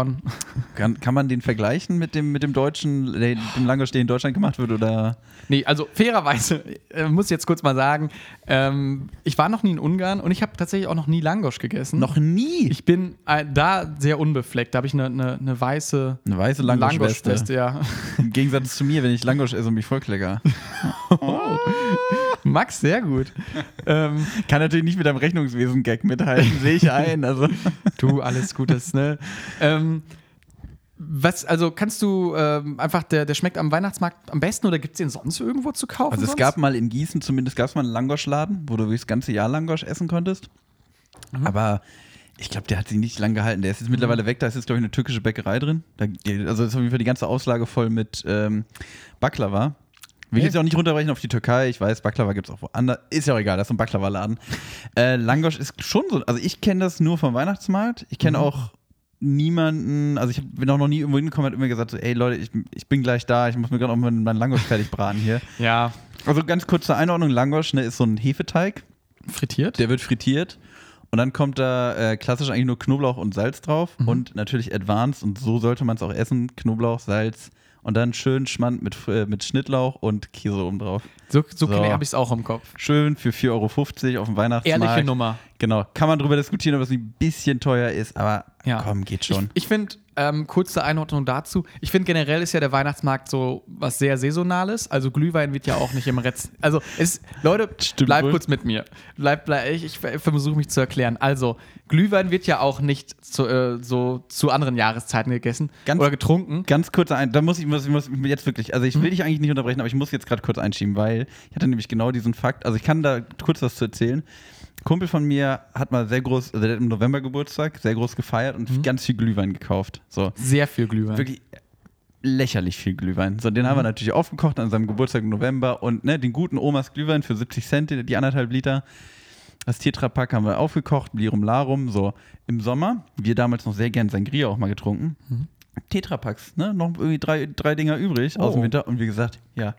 kann, kann man den vergleichen mit dem, mit dem deutschen, dem Langosch, der in Deutschland gemacht wird? Oder? Nee, also fairerweise äh, muss ich jetzt kurz mal sagen, ähm, ich war noch nie in Ungarn und ich habe tatsächlich auch noch nie Langosch gegessen. Noch nie. Ich bin äh, da sehr unbefleckt. Da habe ich eine, eine, eine weiße Eine weiße Langosch-Weste. Langosch-Weste, ja. Im Gegensatz zu mir, wenn ich Langosch esse und mich vollklecker. Max, sehr gut. ähm, Kann natürlich nicht mit deinem Rechnungswesen-Gag mithalten, sehe ich ein. Also. du, alles Gutes, ne? Ähm, was, also kannst du ähm, einfach, der, der schmeckt am Weihnachtsmarkt am besten oder gibt es den sonst irgendwo zu kaufen? Also es sonst? gab mal in Gießen zumindest gab es mal einen Langosch-Laden, wo du das ganze Jahr Langosch essen konntest. Aber ich glaube, der hat sich nicht lang gehalten. Der ist jetzt mittlerweile weg. Da ist jetzt, glaube ich, eine türkische Bäckerei drin. Da, also ist auf jeden Fall die ganze Auslage voll mit ähm, Baklava. Will ich jetzt auch nicht runterbrechen auf die Türkei. Ich weiß, Baklava gibt es auch woanders. Ist ja auch egal, das ist ein Baklava-Laden. Äh, Langosch ist schon so. Also ich kenne das nur vom Weihnachtsmarkt. Ich kenne auch niemanden, also ich bin auch noch nie irgendwo hingekommen, hat immer gesagt, so, ey Leute, ich, ich bin gleich da, ich muss mir gerade auch meinen meinen Langosch fertig braten hier. Ja, Also ganz kurz zur Einordnung, Langosch ne, ist so ein Hefeteig, frittiert. der wird frittiert und dann kommt da äh, klassisch eigentlich nur Knoblauch und Salz drauf und natürlich Advanced und so sollte man es auch essen, Knoblauch, Salz und dann schön Schmand mit, äh, mit Schnittlauch und Käse oben drauf. So, so, So. habe ich es auch im Kopf. Schön für 4,50 Euro auf dem Weihnachtsmarkt. Ehrliche Nummer. Genau, kann man drüber diskutieren, ob es ein bisschen teuer ist, aber Ja. komm, geht schon. Ich, ich finde, ähm, kurze Einordnung dazu. Ich finde generell ist ja der Weihnachtsmarkt so was sehr Saisonales. Also Glühwein wird ja auch nicht im Retz. Also es, Leute, Stimmt bleibt wohl. kurz mit mir. Bleibt, bleib, ich, ich versuche mich zu erklären. Also Glühwein wird ja auch nicht zu, äh, so zu anderen Jahreszeiten gegessen Ganz- oder getrunken. Ganz kurz ein, da muss ich, muss, ich muss jetzt wirklich, also ich will dich eigentlich nicht unterbrechen, aber ich muss jetzt gerade kurz einschieben, weil ich hatte nämlich genau diesen Fakt, also ich kann da kurz was zu erzählen. Kumpel von mir hat mal sehr groß, also der hat im November Geburtstag, sehr groß gefeiert und ganz viel Glühwein gekauft. So. Sehr viel Glühwein. Wirklich lächerlich viel Glühwein. So, den haben wir natürlich aufgekocht an seinem Geburtstag im November und ne, den guten Omas Glühwein für 70 Cent, die anderthalb Liter. Das Tetrapack haben wir aufgekocht, Lirum Larum. So, im Sommer, wir damals noch sehr gern Sangria auch mal getrunken. Tetrapacks, ne? Noch irgendwie drei, drei Dinger übrig aus Oh. dem Winter. Und wie gesagt, ja,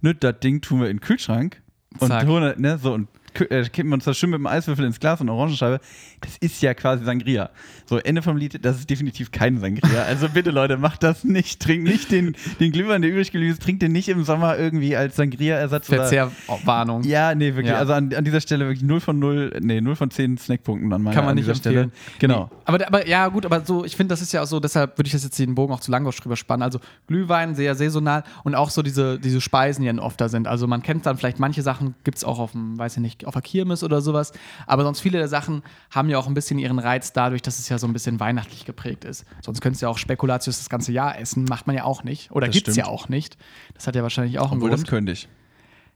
ne, das Ding tun wir in den Kühlschrank und Zack. holen, ne, so und äh, kippen uns das schön mit dem Eiswürfel ins Glas und Orangenscheibe. Das ist ja quasi Sangria. So, Ende vom Lied, das ist definitiv kein Sangria. Also bitte, Leute, macht das nicht. Trinkt nicht den, den Glühwein, der übrig geblieben ist. Trinkt den nicht im Sommer irgendwie als Sangria-Ersatz. Verzehrwarnung. Ja, nee, wirklich. Ja. Also an, an dieser Stelle wirklich 0 von 0, nee, 0 von 10 Snackpunkten an meiner Kann man an nicht empfehlen. Stelle. Genau. Nee. Aber, aber ja, gut, aber so, ich finde, das ist ja auch so, deshalb würde ich das jetzt den Bogen auch zu Langosch drüber spannen. Also Glühwein, sehr saisonal und auch so diese, diese Speisen, die dann oft da sind. Also man kennt dann vielleicht manche Sachen, gibt es auch auf dem, weiß ich nicht, auf der Kirmes oder sowas. Aber sonst viele der Sachen haben ja auch ein bisschen ihren Reiz dadurch, dass es ja so ein bisschen weihnachtlich geprägt ist. Sonst könntest du ja auch Spekulatius das ganze Jahr essen, macht man ja auch nicht. Oder gibt es ja auch nicht. Das hat ja wahrscheinlich auch einen Obwohl, das Grund. könnte ich.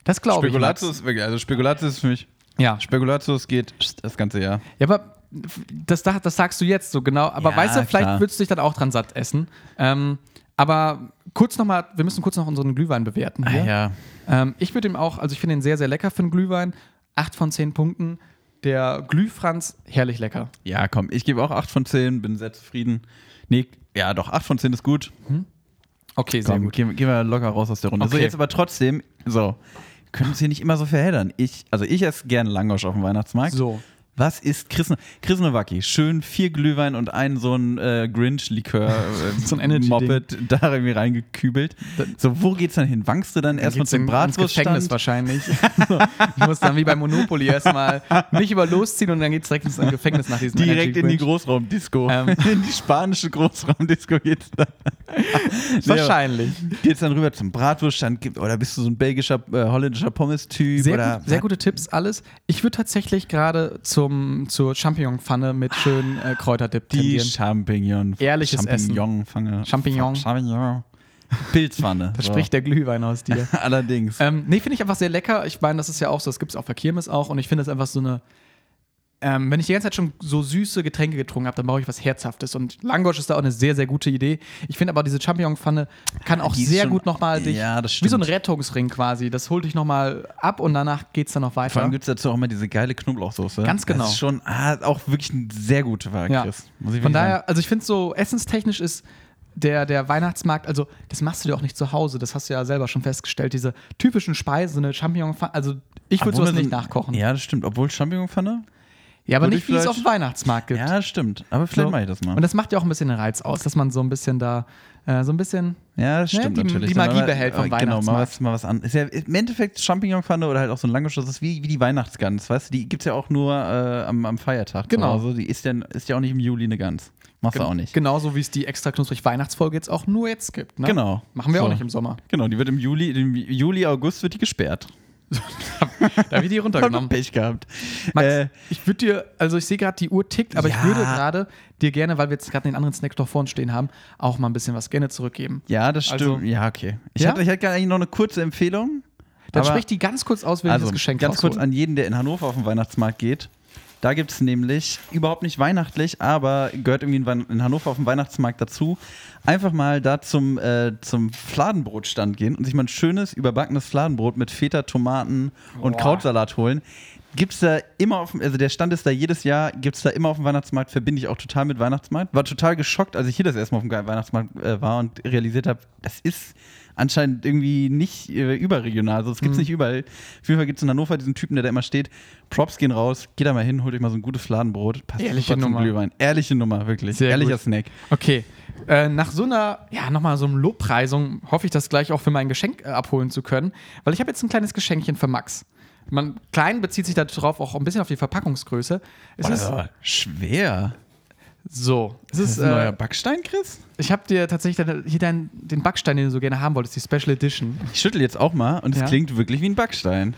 Das glaube ich. Spekulatius, also Spekulatius ist für mich. Ja. Spekulatius geht das ganze Jahr. Ja, aber das, das sagst du jetzt so genau. Aber Ja, weißt du, vielleicht klar. würdest du dich dann auch dran satt essen. Ähm, aber kurz nochmal, wir müssen kurz noch unseren Glühwein bewerten. Hier. Ah, ja. Ähm, ich würde ihm auch, also ich finde ihn sehr, sehr lecker für einen Glühwein. Acht von zehn Punkten. Der Glühfranz, herrlich lecker. Ja, komm, ich gebe auch 8 von 10, bin sehr zufrieden. Nee, ja, doch, 8 von 10 ist gut. Okay, sehr Komm, gut. Gehen, gehen wir locker raus aus der Runde. So, Okay. jetzt aber trotzdem, so, können uns hier nicht immer so verheddern. Ich, also ich esse gerne Langosch auf dem Weihnachtsmarkt. So. Was ist Chris, Chris Nowacki? Schön vier Glühwein und einen so ein äh, Grinch-Likör, äh, So ein. Moped, da irgendwie reingekübelt. So, wo geht's dann hin? Wankst du dann erstmal zum ins Gefängnis wahrscheinlich. ich muss dann wie bei Monopoly erstmal mich über losziehen und dann geht's direkt ins Gefängnis nach diesem Direkt in die. Großraumdisco. Ähm. In die spanische Großraumdisco geht's dann. Wahrscheinlich. Geht's dann rüber zum Bratwurststand Gibt- oder bist du so ein belgischer, äh, holländischer Pommes-Typ? Sehr, oder gut, sehr gute Tipps, alles. Ich würde tatsächlich gerade zum, zur Champignon-Pfanne mit schönen äh, Kräuterdip Die tendieren. Champignon. Ehrliches Champignon-Pfanne. Champignon. Champignon. Pilzpfanne. Da so. spricht der Glühwein aus dir. Allerdings. ähm, nee, finde ich einfach sehr lecker. Ich meine, das ist ja auch so, das gibt es auf der Kirmes auch und ich finde es einfach so eine ähm, wenn ich die ganze Zeit schon so süße Getränke getrunken habe, dann brauche ich was Herzhaftes. Und Langosch ist da auch eine sehr, sehr gute Idee. Ich finde aber, diese Champignon-Pfanne kann auch Die sehr schon- gut nochmal dich. Ja, das Wie so ein stimmt. Rettungsring quasi. Das holt dich nochmal ab und danach geht es dann noch weiter. Vor allem gibt es dazu auch immer diese geile Knoblauchsoße. Ganz genau. Das ist schon ah, auch wirklich eine sehr gute Wahl, Ja. Chris. Von wirklich sagen. daher, also ich finde so, essenstechnisch ist der, der Weihnachtsmarkt, also das machst du dir auch nicht zu Hause, das hast du ja selber schon festgestellt, diese typischen Speisen, eine Champignon, also ich würde sowas nicht nachkochen. Ja, das stimmt. Obwohl Champignonpfanne? Ja, aber würde nicht, ich wie es auf dem Weihnachtsmarkt gibt. Ja, stimmt. Aber vielleicht So. mache ich das mal. Und das macht ja auch ein bisschen den Reiz aus, dass man so ein bisschen da, äh, so ein bisschen, ja, Ne, stimmt die- natürlich. die Magie mal- behält vom äh, Genau, mal Weihnachtsmarkt. was, mal was an. Ist ja im Endeffekt Champignonpfanne oder halt auch so ein Langosch, das ist wie, wie die Weihnachtsgans, weißt du? Die gibt es ja auch nur äh, am, am Feiertag. Genau. Hause. Die ist ja, ist ja auch nicht im Juli eine Gans. Machst du auch nicht. genauso wie es die extra knusprig Weihnachtsfolge jetzt auch nur jetzt gibt. Ne? Genau. Machen wir auch So. nicht im Sommer. Genau, die wird im Juli, im Juli, August wird die gesperrt. Da wird die runtergenommen. Pech gehabt. Max, Äh, ich würde dir, also ich sehe gerade, die Uhr tickt, aber ich Ja. würde gerade dir gerne, weil wir jetzt gerade den anderen Snack doch vor uns stehen haben, auch mal ein bisschen was gerne zurückgeben. ja, das stimmt. Also- ja, okay. Ich Ja? hatte, ich hatte eigentlich noch eine kurze Empfehlung. Dann sprich die ganz kurz aus, wenn ich Also das Geschenk ganz kurz raushole. an jeden, der in Hannover auf den Weihnachtsmarkt geht. Da gibt es nämlich überhaupt nicht weihnachtlich, aber gehört irgendwie in, Hannover auf dem Weihnachtsmarkt dazu. Einfach mal da zum, äh, zum Fladenbrotstand gehen und sich mal ein schönes, überbackenes Fladenbrot mit Feta, Tomaten und Boah. Krautsalat holen. Gibt's da immer auf dem, also der Stand ist da jedes Jahr, gibt's da immer auf dem Weihnachtsmarkt, verbinde ich auch total mit Weihnachtsmarkt. War total geschockt, als ich hier das erste Mal auf dem Weihnachtsmarkt äh, war und realisiert habe, das ist anscheinend irgendwie nicht äh, überregional. Also es gibt's Mhm. nicht überall. Auf jeden Fall gibt es in Hannover diesen Typen, der da immer steht. Props gehen raus, geht da mal hin, holt euch mal so ein gutes Fladenbrot. Passt Ehrliche Nummer. Glühwein. Ehrliche Nummer, wirklich. Sehr Ehrlicher gut. Snack. Okay. Äh, nach so einer, ja, nochmal so einer Lobpreisung hoffe ich das gleich auch für mein Geschenk äh, abholen zu können, weil ich habe jetzt ein kleines Geschenkchen für Max. Man, klein bezieht sich darauf auch ein bisschen auf die Verpackungsgröße. Es ist Boah, schwer. So. Ist ist, das ein neuer äh, Backstein, Chris? ich habe dir tatsächlich dann, hier dein, den Backstein, den du so gerne haben wolltest, die Special Edition. Ich schüttel jetzt auch mal und es Ja. klingt wirklich wie ein Backstein.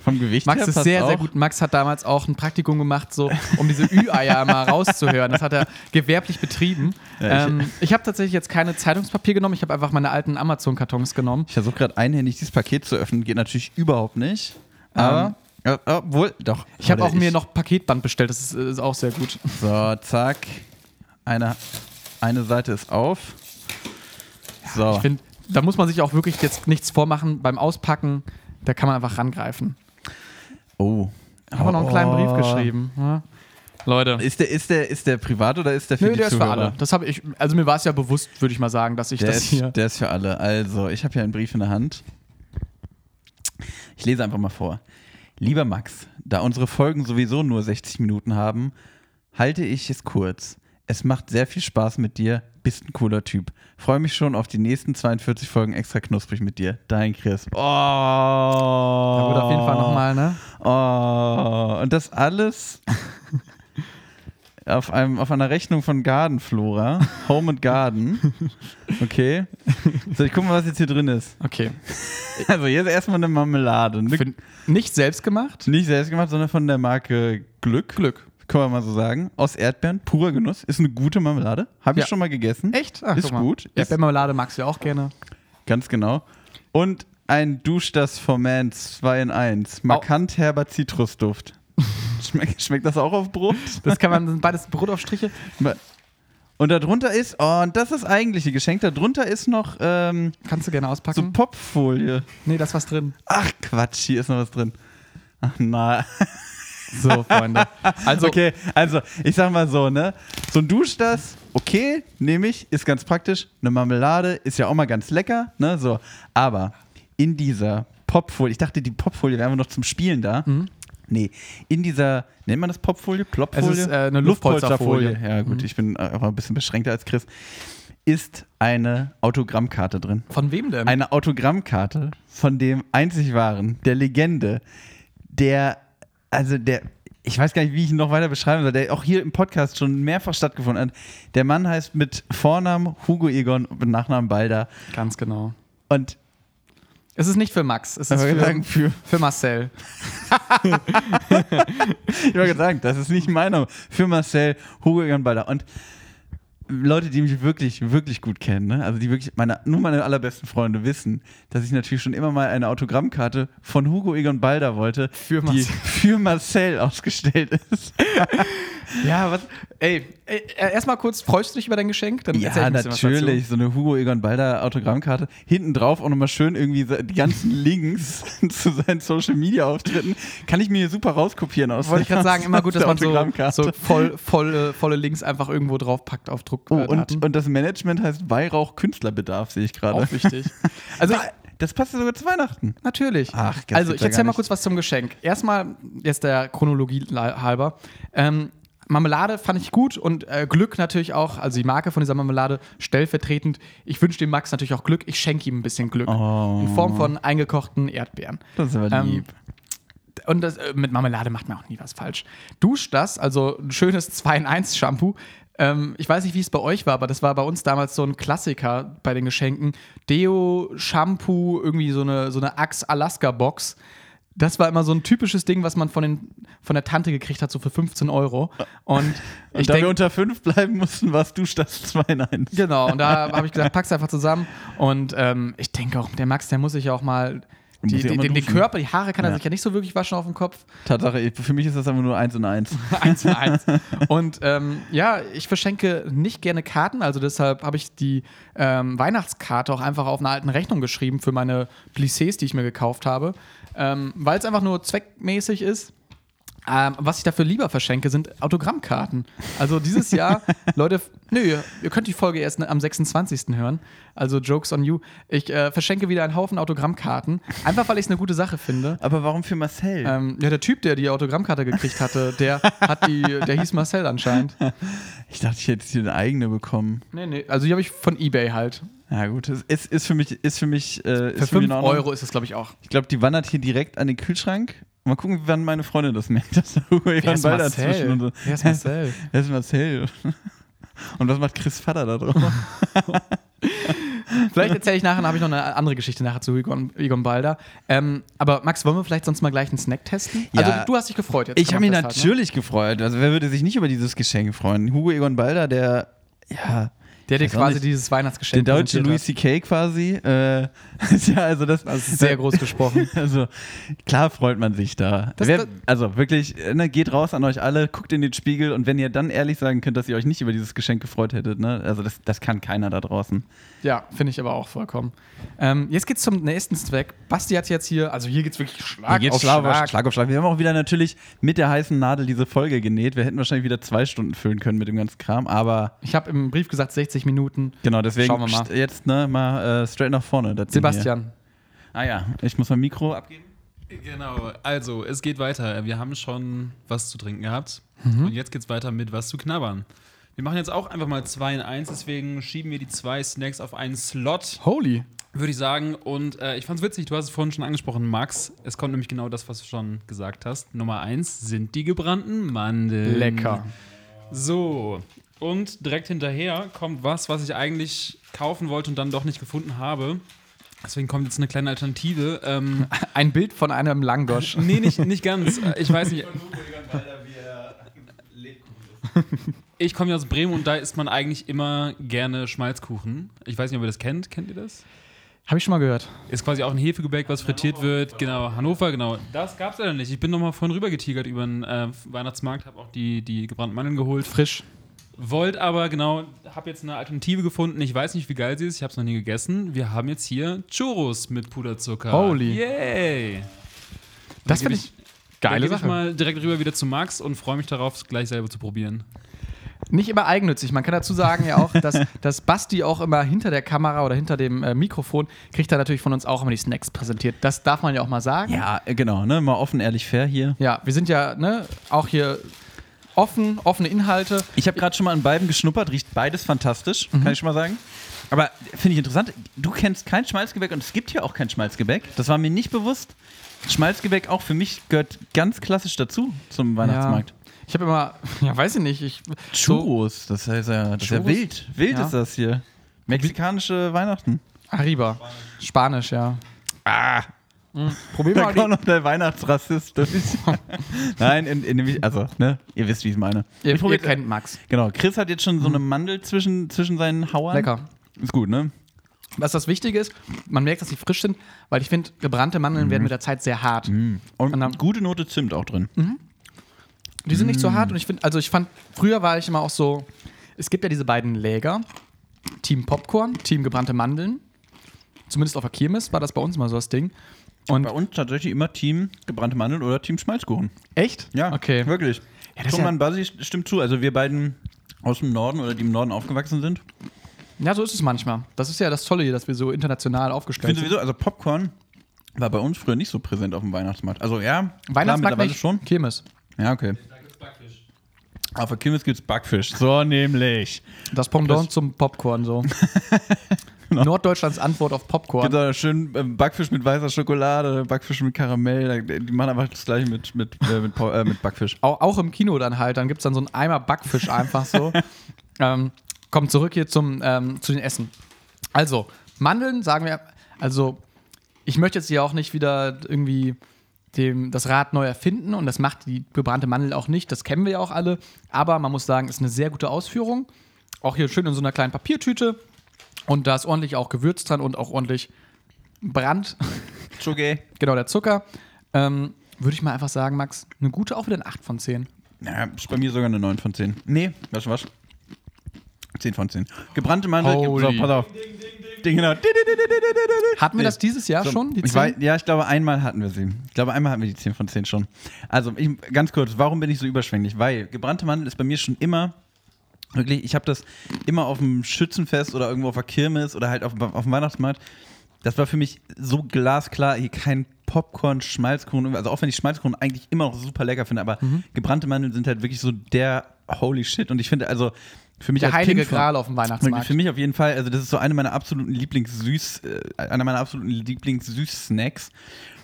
Vom Gewicht Max her ist sehr, sehr auch. gut. Max hat damals auch ein Praktikum gemacht, so um diese Ü-Eier mal rauszuhören. Das hat er gewerblich betrieben. Ja, ich- ähm, ich habe tatsächlich jetzt keine Zeitungspapier genommen, ich habe einfach meine alten Amazon-Kartons genommen. Ich versuche gerade einhändig dieses Paket zu öffnen, geht natürlich überhaupt nicht. Aber, ja, obwohl, doch. Ich habe auch Warte, mir noch Paketband bestellt, das ist, ist auch sehr gut. So, zack. Eine, eine Seite ist auf. So. Ich finde, da muss man sich auch wirklich jetzt nichts vormachen. Beim Auspacken, da kann man einfach rangreifen. oh. Haben wir noch einen kleinen Brief Oh. geschrieben. Ja. Leute. Ist der, ist, der, ist der privat oder ist der für Nö, die der ist für Zuhörer? alle. Das habe ich, also mir war es ja bewusst, würde ich mal sagen, dass ich Der das ist, hier. der ist für alle. Also, ich habe hier einen Brief in der Hand. Ich lese einfach mal vor. Lieber Max, da unsere Folgen sowieso nur 60 Minuten haben, halte ich es kurz. Es macht sehr viel Spaß mit dir. Bist ein cooler Typ. Freue mich schon auf die nächsten 42 Folgen extra knusprig mit dir. Dein Chris. Oh. Da wird auf jeden Fall nochmal, ne? Oh. Und das alles auf, einem, auf einer Rechnung von Gardenflora. Home and Garden. Okay. So, ich guck mal, was jetzt hier drin ist. Okay. Also hier ist erstmal eine Marmelade. Für, nicht selbst gemacht? Nicht selbst gemacht, sondern von der Marke Glück. Glück. Können wir mal so sagen. Aus Erdbeeren, purer Genuss. Ist eine gute Marmelade. Habe ich Ja. schon mal gegessen. Echt? Ach, Ist gut. Erdbeermarmelade magst du ja auch gerne. Ganz genau. Und ein Dusch das for Man 2 in 1. Markant herber Zitrusduft. Schmeckt, schmeckt das auch auf Brot? Das kann man, sind beides Brotaufstriche. Und darunter ist, oh, und das ist das eigentliche Geschenk, darunter ist noch ähm, Kannst du gerne so auspacken. Popfolie. nee, da ist was drin. Ach Quatsch, hier ist noch was drin. Ach na. So, Freunde. Also, Okay, also ich sag mal so, ne? So ein Dusch das, okay, nehme ich, ist ganz praktisch. Eine Marmelade ist ja auch mal ganz lecker, ne? So. Aber in dieser Popfolie, ich dachte, die Popfolie wäre einfach noch zum Spielen da. Nee, in dieser, nennt man das Popfolie? Plopfolie? Es ist, äh, eine Luftpolsterfolie. Ja, gut, ich bin auch ein bisschen beschränkter als Chris. Ist eine Autogrammkarte drin. von wem denn? Eine Autogrammkarte von dem einzig wahren, der Legende, der, also der, ich weiß gar nicht, wie ich ihn noch weiter beschreiben soll, der auch hier im Podcast schon mehrfach stattgefunden hat. Der Mann heißt mit Vornamen Hugo Egon und mit Nachnamen Balder. Ganz genau. Und Es ist nicht für Max, es ist für, sagen, für, für Marcel. ich wollte sagen, das ist nicht mein Name, für Marcel Hugo Egon Balder. Und Leute, die mich wirklich, wirklich gut kennen, ne? also die wirklich, meine, nur meine allerbesten Freunde wissen, dass ich natürlich schon immer mal eine Autogrammkarte von Hugo Egon Balder wollte, Für die Marcel. für Marcel ausgestellt ist. Ja, was? Ey, ey äh, erstmal kurz, freust du dich über dein Geschenk? Dann Ja, natürlich, so eine Hugo Egon Balder Autogrammkarte. Hinten drauf auch nochmal schön irgendwie die ganzen Links zu seinen Social Media Auftritten. Kann ich mir hier super rauskopieren aus Wollte ich gerade sagen, immer gut, dass man so, so voll, voll, volle Links einfach irgendwo draufpackt auf Druck. Oh, äh, und, und das Management heißt Weihrauch Künstlerbedarf, sehe ich gerade. auch wichtig. Also, Das passt ja sogar zu Weihnachten. Natürlich. Ach, also, ich ja erzähl gar mal kurz was zum Geschenk. Erstmal, jetzt der Chronologie halber. Ähm, Marmelade fand ich gut und äh, Glück natürlich auch, also die Marke von dieser Marmelade stellvertretend. Ich wünsche dem Max natürlich auch Glück. Ich schenke ihm ein bisschen Glück. Oh. In Form von eingekochten Erdbeeren. Das ist aber Ähm, lieb. Und das, äh, mit Marmelade macht man auch nie was falsch. Dusch das, also ein schönes 2-in-1-Shampoo. Ähm, ich weiß nicht, wie es bei euch war, aber das war bei uns damals so ein Klassiker bei den Geschenken. Deo, Shampoo, irgendwie so eine, so eine Axe-Alaska-Box. Das war immer so ein typisches Ding, was man von, den, von der Tante gekriegt hat, so für 15 Euro. Und Und ich da wir denke, unter fünf bleiben mussten, warst du das 2 in 1. genau, und da habe ich gesagt, pack's einfach zusammen. Und ähm, ich denke auch, der Max, der muss sich ja auch mal. Die, die, den, den. Körper, die Haare kann er Ja. sich ja nicht so wirklich waschen auf dem Kopf. Tatsache, für mich ist das einfach nur 1 und 1. eins und eins. Und ähm, ja, ich verschenke nicht gerne Karten, also deshalb habe ich die ähm, Weihnachtskarte auch einfach auf einer alten Rechnung geschrieben für meine Plissés, die ich mir gekauft habe, ähm, weil es einfach nur zweckmäßig ist. Ähm, was ich dafür lieber verschenke, sind Autogrammkarten. Also dieses Jahr, Leute, nö, ihr- ihr könnt die Folge erst am 26. hören. Also Jokes on you. Ich äh, verschenke wieder einen Haufen Autogrammkarten, einfach weil ich es eine gute Sache finde. Aber warum für Marcel? Ähm, ja, der Typ, der die Autogrammkarte gekriegt hatte, der hat die, der hieß Marcel anscheinend. ich dachte, ich hätte hier eine eigene bekommen. Nee, nee, also die habe ich von Ebay halt. Ja gut, es ist, ist für mich, ist für mich, äh, ist Für für mich 5 in Ordnung. Euro ist das, glaube ich, auch. Ich glaube, die wandert hier direkt an den Kühlschrank. Mal gucken, wann meine Freundin das merkt, dass da Hugo Egon Balder zwischen und so. Wer ist Marcel? Wer ist Marcel? Und was macht Chris Vater da drauf? vielleicht erzähle ich nachher, habe ich noch eine andere Geschichte nachher zu Egon, Egon Balder. Ähm, aber Max, wollen wir vielleicht sonst mal gleich einen Snack testen? Ja. Also du hast dich gefreut jetzt. Ich habe mich ne? natürlich gefreut. Also wer würde sich nicht über dieses Geschenk freuen? Hugo Egon Balder, der ja Der dir quasi nicht. dieses der Weihnachtsgeschenk deutsche präsentiert Louis C.K. quasi. Äh, ja, also das, Das ist sehr groß gesprochen. Also klar freut man sich da. Das- Wer, also wirklich, ne, geht raus an euch alle, guckt in den Spiegel und wenn ihr dann ehrlich sagen könnt, dass ihr euch nicht über dieses Geschenk gefreut hättet, ne, also das, das kann keiner da draußen. Ja, finde ich aber auch vollkommen. Ähm, jetzt geht's zum nächsten Zweck. Basti hat jetzt hier, also hier geht's wirklich Schlag geht's auf Schlag, Schlag. Schlag auf Schlag. Wir haben auch wieder natürlich mit der heißen Nadel diese Folge genäht. Wir hätten wahrscheinlich wieder zwei Stunden füllen können mit dem ganzen Kram, aber Ich habe im Brief gesagt 60 Minuten. genau, deswegen Schauen wir mal. jetzt ne, mal äh, straight nach vorne. Sebastian, Hier. Ah ja, ich muss mein Mikro abgeben. Genau, also es geht weiter. Wir haben schon was zu trinken gehabt. Mhm. Und jetzt geht's weiter mit was zu knabbern. Wir machen jetzt auch einfach mal zwei in eins, deswegen schieben wir die zwei Snacks auf einen Slot, holy. würde ich sagen. Und äh, ich fand's witzig, du hast es vorhin schon angesprochen, Max. Es kommt nämlich genau das, was du schon gesagt hast. Nummer eins sind die gebrannten Mandeln. Lecker. So, und direkt hinterher kommt was, was ich eigentlich kaufen wollte und dann doch nicht gefunden habe. Deswegen kommt jetzt eine kleine Alternative. Ähm, Ein Bild von einem Langosch. nee, nicht, nicht ganz. Ich weiß nicht. Ich komme ja aus Bremen und da isst man eigentlich immer gerne Schmalzkuchen. Ich weiß nicht, ob ihr das kennt. Kennt ihr das? Habe ich schon mal gehört. Ist quasi auch ein Hefegebäck, was frittiert wird. Genau, Hannover, genau. Das gab's leider nicht. Ich bin nochmal vorhin rüber getigert über den äh, Weihnachtsmarkt, habe auch die, die gebrannten Mandeln geholt. Frisch. Wollt aber, genau, habe jetzt eine Alternative gefunden. Ich weiß nicht, wie geil sie ist. Ich habe es noch nie gegessen. Wir haben jetzt hier Churros mit Puderzucker. Holy. Yay! Das Da finde geb ich geile Dann gehe ich Sache. mal direkt rüber wieder zu Max und freue mich darauf, es gleich selber zu probieren. Nicht immer eigennützig. Man kann dazu sagen ja auch, dass, dass Basti auch immer hinter der Kamera oder hinter dem äh, Mikrofon kriegt er natürlich von uns auch immer die Snacks präsentiert. Das darf man ja auch mal sagen. Ja, äh, genau, ne, mal offen, ehrlich, fair hier. Ja, wir sind ja ne, auch hier offen, offene Inhalte. Ich habe gerade schon mal an beiden geschnuppert, riecht beides fantastisch, kann ich schon mal sagen. Aber finde ich interessant, du kennst kein Schmalzgebäck und es gibt hier auch kein Schmalzgebäck. Das war mir nicht bewusst. Schmalzgebäck auch für mich gehört ganz klassisch dazu zum Weihnachtsmarkt. Ich habe immer, ja, weiß ich nicht, ich Churros, das heißt ja, das ist ja wild. Wild Ja. ist das hier. Mexikanische Weihnachten. Arriba. Spanisch, ja. Ah. Probier Da mal kommt noch der Weihnachtsrassist. Nein, in, in, also, ne, ihr wisst, wie ich meine. ihr, ich probier, ihr kennt Max. genau, Chris hat jetzt schon so eine Mandel zwischen, zwischen seinen Hauern. Lecker. Ist gut, ne? Was das Wichtige ist, man merkt, dass sie frisch sind, weil ich finde, gebrannte Mandeln werden mit der Zeit sehr hart. Und Und dann- gute Note Zimt auch drin. Die sind nicht so hart und ich finde, also ich fand, früher war ich immer auch so, es gibt ja diese beiden Läger, Team Popcorn, Team gebrannte Mandeln. Zumindest auf der Kirmes war das bei uns mal so das Ding. Und Bei uns tatsächlich immer Team gebrannte Mandeln oder Team Schmalzkuchen. echt? Ja, Okay. wirklich. Ja, Thomann ja- Basi stimmt zu. Also wir beiden aus dem Norden oder die im Norden aufgewachsen sind. Ja, so ist es manchmal. Das ist ja das Tolle hier, dass wir so international Ich aufgestellt finde sind. sowieso, also Popcorn war bei uns früher nicht so präsent auf dem Weihnachtsmarkt. Also ja, klar, Weihnachtsmarkt mittlerweile nicht, schon. Kirmes. Ja, okay. Auf der Kirmes gibt es Backfisch. So nämlich. Das Pendant zum Popcorn so. Norddeutschlands Antwort auf Popcorn. Da schön ähm, Backfisch mit weißer Schokolade, Backfisch mit Karamell. Die machen einfach das gleiche mit, mit, äh, mit, äh, mit Backfisch. Auch, auch im Kino dann halt, dann gibt es dann so einen Eimer Backfisch einfach so. ähm, kommt zurück hier zum, ähm, zu den Essen. Also, Mandeln sagen wir, also ich möchte jetzt hier auch nicht wieder irgendwie dem, das Rad neu erfinden und das macht die gebrannte Mandel auch nicht, das kennen wir ja auch alle, aber man muss sagen, ist eine sehr gute Ausführung. Auch hier schön in so einer kleinen Papiertüte und da ist ordentlich auch Gewürz dran und auch ordentlich Brand. Okay. genau, der Zucker. Ähm, Würde ich mal einfach sagen, Max, eine gute auch wieder eine 8 von 10. Ja, ist bei mir sogar eine 9 von 10. Nee, was, was? 10 von 10. Gebrannte Mandel. So, pass auf. Ding, genau. Hatten wir Nee. das dieses Jahr So, schon? Ich 10? weiß, ja, ich glaube, einmal hatten wir sie. Ich glaube, einmal hatten wir die 10 von 10 schon. Also, ich, ganz kurz, warum bin ich so überschwänglich? Weil gebrannte Mandel ist bei mir schon immer, wirklich, ich habe das immer auf dem Schützenfest oder irgendwo auf der Kirmes oder halt auf, auf dem Weihnachtsmarkt. Das war für mich so glasklar, hier kein Popcorn, Schmalzkuchen, also auch wenn ich Schmalzkuchen eigentlich immer noch super lecker finde, aber Mhm. gebrannte Mandeln sind halt wirklich so der holy shit und ich finde also für mich Der als heilige Kind Gral auf dem Weihnachtsmarkt. für mich auf jeden Fall, also das ist so eine meiner absoluten Lieblingssüß, äh, einer meiner absoluten Lieblingssüß-Snacks.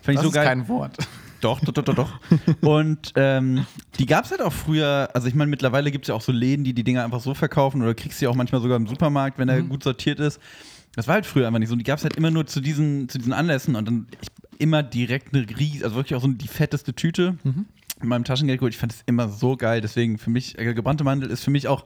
Fand ich das so ist geil. kein Wort. Doch, doch, doch, doch, doch. Und ähm, die gab es halt auch früher, also ich meine, mittlerweile gibt es ja auch so Läden, die die Dinger einfach so verkaufen oder kriegst du ja auch manchmal sogar im Supermarkt, wenn Mhm. er gut sortiert ist. Das war halt früher einfach nicht so. Und die gab es halt immer nur zu diesen, zu diesen Anlässen und dann ich, immer direkt eine ries, also wirklich auch so die fetteste Tüte Mhm. in meinem Taschengeld geholt. Ich fand es immer so geil. Deswegen für mich, äh, gebrannte Mandel ist für mich auch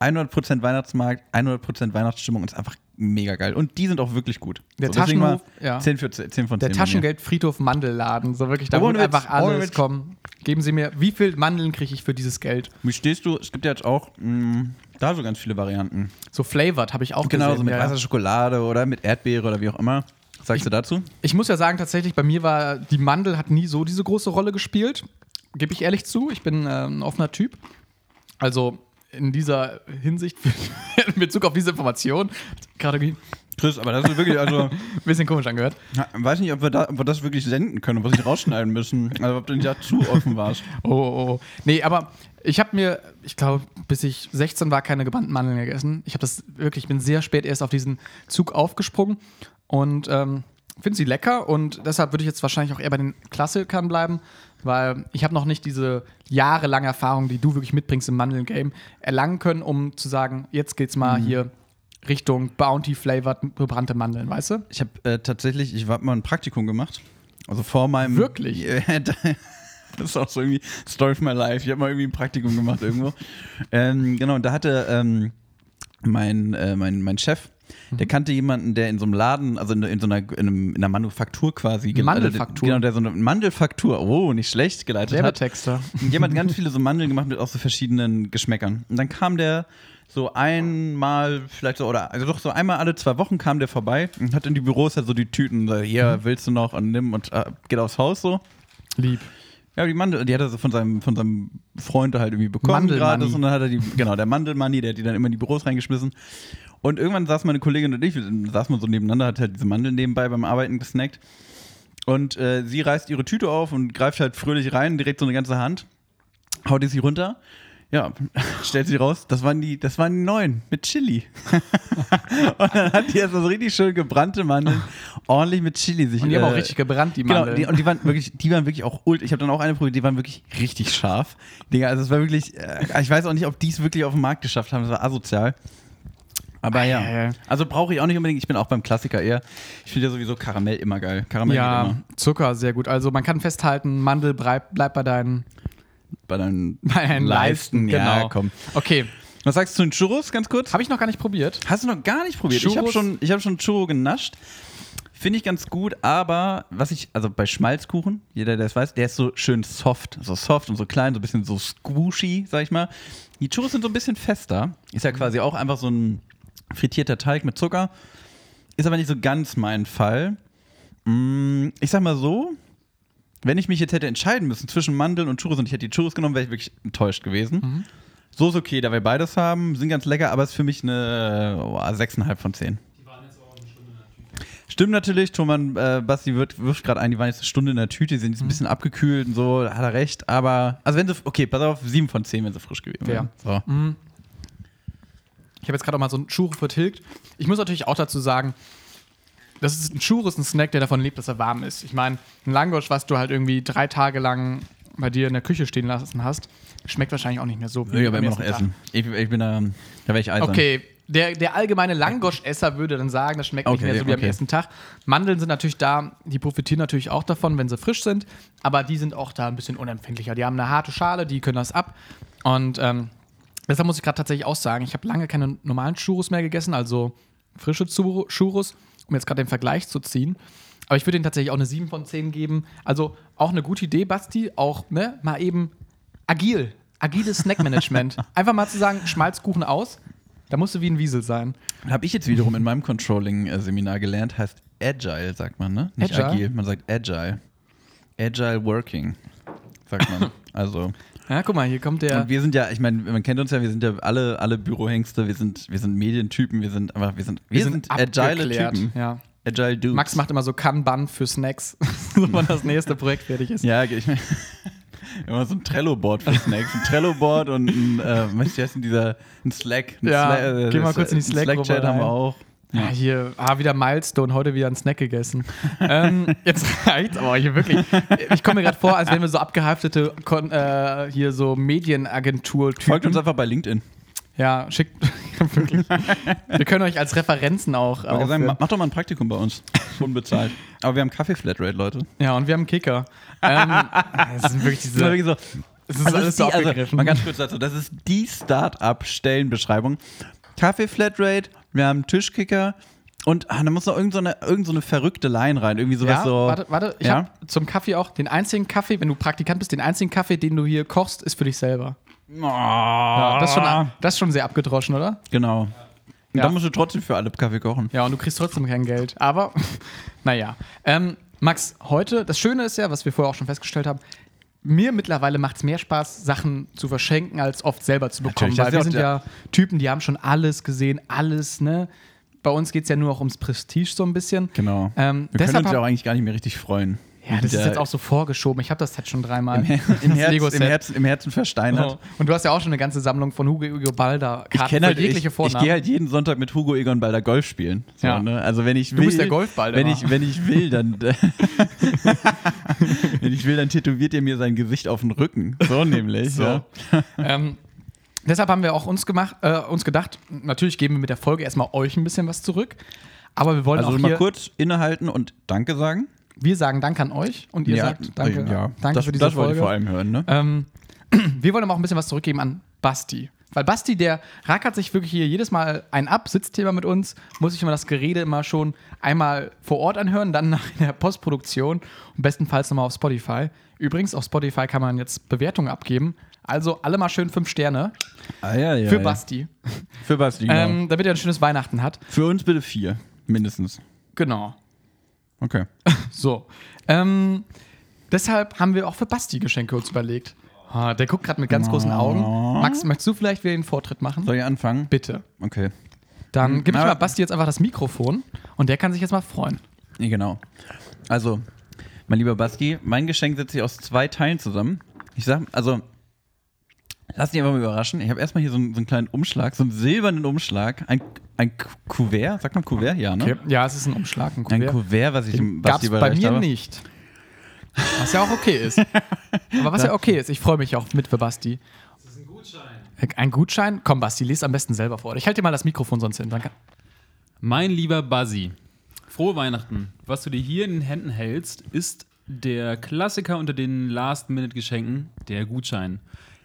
100% Weihnachtsmarkt, 100% Weihnachtsstimmung und ist einfach mega geil. Und die sind auch wirklich gut. Der mal Taschenhof, ja. 10, für, 10 von 10. Der. Taschengeldfriedhof Mandelladen. So wirklich, da wird einfach alles kommen. Geben Sie mir, wie viel Mandeln kriege ich für dieses Geld? Wie stehst du? Es gibt ja jetzt auch mh, da so ganz viele Varianten. So flavored habe ich auch Genau, gesehen. so mit ja, weißer Schokolade oder mit Erdbeere oder wie auch immer. Was sagst du dazu? Ich muss ja sagen, tatsächlich, bei mir war die Mandel hat nie so diese große Rolle gespielt. Gebe ich ehrlich zu. Ich bin äh, ein offener Typ. Also in dieser Hinsicht, in Bezug auf diese Information, gerade ein Chris, aber das ist wirklich, also, bisschen komisch angehört. weiß nicht, ob wir, da, ob wir das wirklich senden können, ob wir es nicht rausschneiden müssen. Also, ob du nicht da zu offen warst. Oh, oh, oh. Nee, aber ich habe mir, ich glaube, bis ich 16 war, keine gebrannten Mandeln gegessen. Ich habe das wirklich, ich bin sehr spät erst auf diesen Zug aufgesprungen und ähm, finde sie lecker und deshalb würde ich jetzt wahrscheinlich auch eher bei den Klassikern bleiben, weil ich habe noch nicht diese jahrelange Erfahrung, die du wirklich mitbringst im Mandeln-Game, erlangen können, um zu sagen, jetzt geht's mal hier Richtung Bounty-flavored gebrannte Mandeln, weißt du? Ich habe äh, tatsächlich, ich habe mal ein Praktikum gemacht. Also vor meinem. Wirklich? Das ist auch so irgendwie Story of my life. Ich habe mal irgendwie ein Praktikum gemacht irgendwo. ähm, genau, und da hatte ähm, mein, äh, mein, mein Chef, Mhm. Der kannte jemanden, der in so einem Laden, also in, in so einer, in, einem, in einer Manufaktur quasi. ge- Mandelfaktur? Also, genau, der so eine Mandelfaktur, oh, nicht schlecht geleitet hat. Werbetexter. Und jemand hat ganz viele so Mandeln gemacht mit auch so verschiedenen Geschmäckern. Und dann kam der so einmal, vielleicht so, oder also doch so einmal alle zwei Wochen kam der vorbei und hat in die Büros halt so die Tüten, so, hier willst du noch und nimm und äh, geht aufs Haus so. Lieb. Ja, die Mandel, die hat er so von seinem, von seinem Freund halt irgendwie bekommen gratis und dann hat er die, genau, der Mandelmoney, der hat die dann immer in die Büros reingeschmissen. Und irgendwann saß meine Kollegin und ich, saßen mal so nebeneinander, hat halt diese Mandeln nebenbei beim Arbeiten gesnackt. Und äh, sie reißt ihre Tüte auf und greift halt fröhlich rein, direkt so eine ganze Hand, haut die sie runter. Ja, stellt sie raus, das waren die, das waren die neuen mit Chili. und dann hat die erst so richtig schön gebrannte Mandeln, ordentlich mit Chili sich Und die haben auch äh, richtig gebrannt, die Genau, Mandeln. die, und die waren wirklich, die waren wirklich auch ult. Ich habe dann auch eine probiert, die waren wirklich richtig scharf. Digga, also es war wirklich, äh, ich weiß auch nicht, ob die es wirklich auf den Markt geschafft haben, das war asozial. Aber ja. Also brauche ich auch nicht unbedingt. Ich bin auch beim Klassiker eher. Ich finde ja sowieso Karamell immer geil. Karamell Ja, immer. Zucker, sehr gut. Also man kann festhalten, Mandel bleibt bleib bei deinen, Bei deinen, bei deinen Leisten. Ja, Genau. komm. Okay, Was sagst du zu den Churros, ganz kurz? habe ich noch gar nicht probiert. Hast du noch gar nicht probiert? Ich habe Churros- schon, ich hab schon Churro genascht. Finde ich ganz gut, aber was ich, also bei Schmalzkuchen, jeder, der es weiß, der ist so schön soft. So soft und so klein, so ein bisschen so squishy, sag ich mal. Die Churros sind so ein bisschen fester. Ist ja quasi auch einfach so ein frittierter Teig mit Zucker. Ist aber nicht so ganz mein Fall. Mm, Ich sag mal so, wenn ich mich jetzt hätte entscheiden müssen zwischen Mandeln und Churros und ich hätte die Churros genommen, wäre ich wirklich enttäuscht gewesen. So ist okay, da wir beides haben, sind ganz lecker, aber ist für mich eine oh, 6,5 von 10. Stimmt natürlich, Thomas äh, Basti wird, wirft gerade ein, die waren jetzt eine Stunde in der Tüte, die sind jetzt ein bisschen abgekühlt und so, hat er recht, aber, also wenn sie, okay, pass auf, 7 von 10, wenn sie frisch gewesen wären. So. Ich habe jetzt gerade auch mal so einen Churro vertilgt. Ich muss natürlich auch dazu sagen, das ist ein Churro ist ein Snack, der davon lebt, dass er warm ist. Ich meine, ein Langosch, was du halt irgendwie drei Tage lang bei dir in der Küche stehen lassen hast, schmeckt wahrscheinlich auch nicht mehr so ich aber immer noch essen. Ich, ich bin da, da wäre ich eisern. Okay, der, der allgemeine Langosch-Esser würde dann sagen, das schmeckt nicht Okay, mehr so wie am okay. ersten Tag. Mandeln sind natürlich da, die profitieren natürlich auch davon, wenn sie frisch sind, aber die sind auch da ein bisschen unempfindlicher. Die haben eine harte Schale, die können das ab. Und ähm, deshalb muss ich gerade tatsächlich auch sagen, ich habe lange keine normalen Churros mehr gegessen, also frische Churro- Churros, um jetzt gerade den Vergleich zu ziehen. Aber ich würde denen tatsächlich auch eine 7 von 10 geben. Also auch eine gute Idee, Basti, auch ne, mal eben agil, agiles Snackmanagement. Einfach mal zu sagen, Schmalzkuchen aus, da musst du wie ein Wiesel sein. Habe ich jetzt wiederum in meinem Controlling-Seminar gelernt, heißt Agile, sagt man, ne? Nicht Agile? agil, man sagt Agile. Agile Working, sagt man. also. Ja, guck mal, hier kommt der. Und wir sind ja, ich meine, man kennt uns ja, wir sind ja alle, alle Bürohengste, wir sind, wir sind Medientypen, wir sind einfach, wir sind, wir, sind, agile abgeklärt. Typen. Ja. Agile Dudes. Max macht immer so Kanban für Snacks, so wann das nächste Projekt fertig ist. Ja, ich meine, immer so ein Trello-Board für Snacks. Ein Trello-Board und ein, äh, was heißt denn dieser, ein Slack. Ein Ja, Sla- äh, geh mal kurz in die Slack-Gruppe Slack-Chat haben wir auch. Ja, hier, ah, wieder Milestone, heute wieder einen Snack gegessen. ähm, jetzt reicht's aber hier wirklich. Ich komme mir gerade vor, als wären wir so abgehaftete Kon äh, hier so Medienagentur-Typen. Folgt uns einfach bei LinkedIn. Ja, schickt wirklich. Wir können euch als Referenzen auch. Ich sagen, aufführen. ma- mach doch mal ein Praktikum bei uns. Unbezahlt. Aber wir haben Kaffee-Flatrate, Leute. Ja, und wir haben Kicker. ähm, das sind wirklich Das ist diese. wirklich so. Es ist Also alles das so ist die, also, abgegriffen. mal ganz kurz dazu, das ist die Start-up-Stellenbeschreibung. Kaffee-Flatrate, wir haben einen Tischkicker und ah, da muss noch irgend so eine, irgend so eine verrückte Line rein. Irgendwie sowas ja, so. warte, warte, ich Ja? habe zum Kaffee auch den einzigen Kaffee, wenn du Praktikant bist, den einzigen Kaffee, den du hier kochst, ist für dich selber. Ja, das, ist schon, das ist schon sehr abgedroschen, oder? Genau. Ja. dann musst du trotzdem für alle Kaffee kochen. Ja, und du kriegst trotzdem kein Geld. Aber, naja. Ähm, Max, heute, das Schöne ist ja, was wir vorher auch schon festgestellt haben, mir mittlerweile macht es mehr Spaß, Sachen zu verschenken, als oft selber zu bekommen. Natürlich, Weil wir sind ja Typen, die haben schon alles gesehen, alles, ne? Bei uns geht es ja nur auch ums Prestige so ein bisschen. Genau. Ähm, Wir können deshalb uns ja auch eigentlich gar nicht mehr richtig freuen. Ja, das ist jetzt auch so vorgeschoben. Ich habe das Set schon dreimal. im, Her im, Herz, im, Herzen, im Herzen versteinert. Oh. Und du hast ja auch schon eine ganze Sammlung von Hugo Hugo Balda Ich Karten kenne halt, jegliche ich, ich gehe halt jeden Sonntag mit Hugo Egon Balder Golf spielen. So, Ja. ne? Also wenn ich will, Du bist der Golfball, wenn ich, wenn ich will, dann wenn ich will, dann tätowiert ihr mir sein Gesicht auf den Rücken. So nämlich. So. Ja. ähm, deshalb haben wir auch uns, gemacht, äh, uns gedacht, natürlich geben wir mit der Folge erstmal euch ein bisschen was zurück. Aber wir wollen Also auch mal kurz innehalten und Danke sagen. Wir sagen Dank an euch und ihr sagt Danke, ja. danke das, für diese das wollte ich vor allem hören. Ne? Ähm, wir wollen aber auch ein bisschen was zurückgeben an Basti. Weil Basti, der rackert sich wirklich hier jedes Mal ein ab, Sitzthema mit uns, muss sich immer das Gerede immer schon einmal vor Ort anhören, dann nach der Postproduktion und bestenfalls nochmal auf Spotify. Übrigens, auf Spotify kann man jetzt Bewertungen abgeben. Also alle mal schön fünf Sterne Ah, ja, ja, für ja. Basti, Für Basti, genau. ähm, damit er ein schönes Weihnachten hat. Für uns bitte vier, mindestens. Genau. Okay. So. Ähm, deshalb haben wir auch für Basti Geschenke uns überlegt. Ah, der guckt gerade mit ganz großen Augen. Max, möchtest du vielleicht wieder den Vortritt machen? Soll ich anfangen? Bitte. Okay. Dann gebe ich mal Basti jetzt einfach das Mikrofon und der kann sich jetzt mal freuen. Genau. Also, mein lieber Basti, mein Geschenk setzt sich aus zwei Teilen zusammen. Ich sag, also, lass dich einfach mal überraschen. Ich habe erstmal hier so einen, so einen kleinen Umschlag, so einen silbernen Umschlag. Ein, ein Ku- Kuvert, sagt man Kuvert? Ja, ne? Ja, es ist ein Umschlag, ein Ein Kuvert. Kuvert, was ich dem Gab Basti es bei mir habe. nicht. Was ja auch okay ist. Aber was ja okay ist, ich freue mich auch mit für Basti. Das ist ein Gutschein. Ein Gutschein? Komm, Basti, lies am besten selber vor. Ich halte dir mal das Mikrofon sonst hin. Dann kann- Mein lieber Buzzy, frohe Weihnachten. Was du dir hier in den Händen hältst, ist der Klassiker unter den Last-Minute-Geschenken, der Gutschein.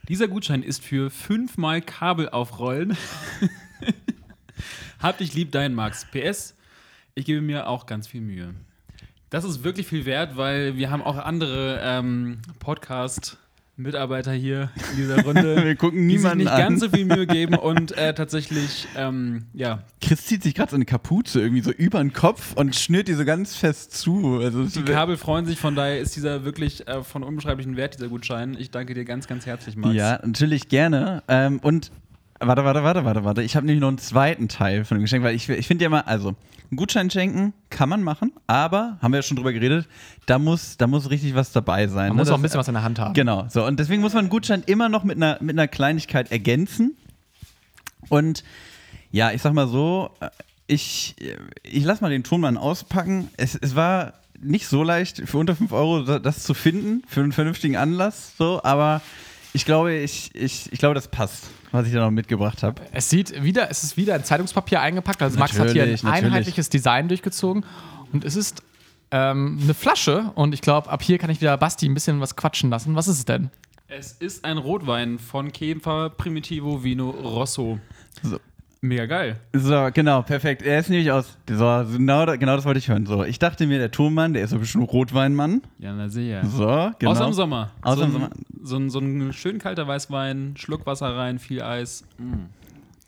Dieser Gutschein ist für fünfmal Kabel aufrollen. Hab dich lieb, dein Max. PS, ich gebe mir auch ganz viel Mühe. Das ist wirklich viel wert, weil wir haben auch andere ähm, Podcast-Mitarbeiter hier in dieser Runde. Wir gucken die sich niemanden nicht an. ganz so viel Mühe geben und äh, tatsächlich, ähm, ja, Chris zieht sich gerade so eine Kapuze irgendwie so über den Kopf und schnürt die so ganz fest zu. Also Die Kabel freuen sich, von daher ist dieser wirklich äh, von unbeschreiblichen Wert, dieser Gutschein. Ich danke dir ganz, ganz herzlich, Max. Ja, natürlich gerne. Ähm, und warte, warte, warte, warte, warte. Ich habe nämlich noch einen zweiten Teil von dem Geschenk, weil ich, ich finde ja mal, also einen Gutschein schenken kann man machen, aber haben wir ja schon drüber geredet, da muss, da muss richtig was dabei sein. Man ne? muss auch ein bisschen was in der Hand haben. Genau, so. Und deswegen muss man einen Gutschein immer noch mit einer, mit einer Kleinigkeit ergänzen. Und ja, ich sag mal so, äh, ich, ich lass mal den Tonmann auspacken. Es, es war nicht so leicht, für unter 5 Euro da- das zu finden, für einen vernünftigen Anlass, so, aber ich glaube, ich, ich, ich glaube, das passt, was ich da noch mitgebracht habe. Es sieht wieder, es ist wieder in Zeitungspapier eingepackt. Also Max hat hier ein Natürlich, natürlich. einheitliches Design durchgezogen. Und es ist ähm, eine Flasche. Und ich glaube, ab hier kann ich wieder Basti ein bisschen was quatschen lassen. Was ist es denn? Es ist ein Rotwein von Käfer Primitivo Vino Rosso. So. Mega geil. So, genau, perfekt. Er ist nämlich aus. So, genau, genau das wollte ich hören. So, ich dachte mir, der Tonmann, der ist so ein bisschen Rotweinmann. Ja, na sicher. So, genau. Außer im Sommer. Außer so, im Sommer. So, ein, so ein schön kalter Weißwein, Schluck Wasser rein, viel Eis. Mm.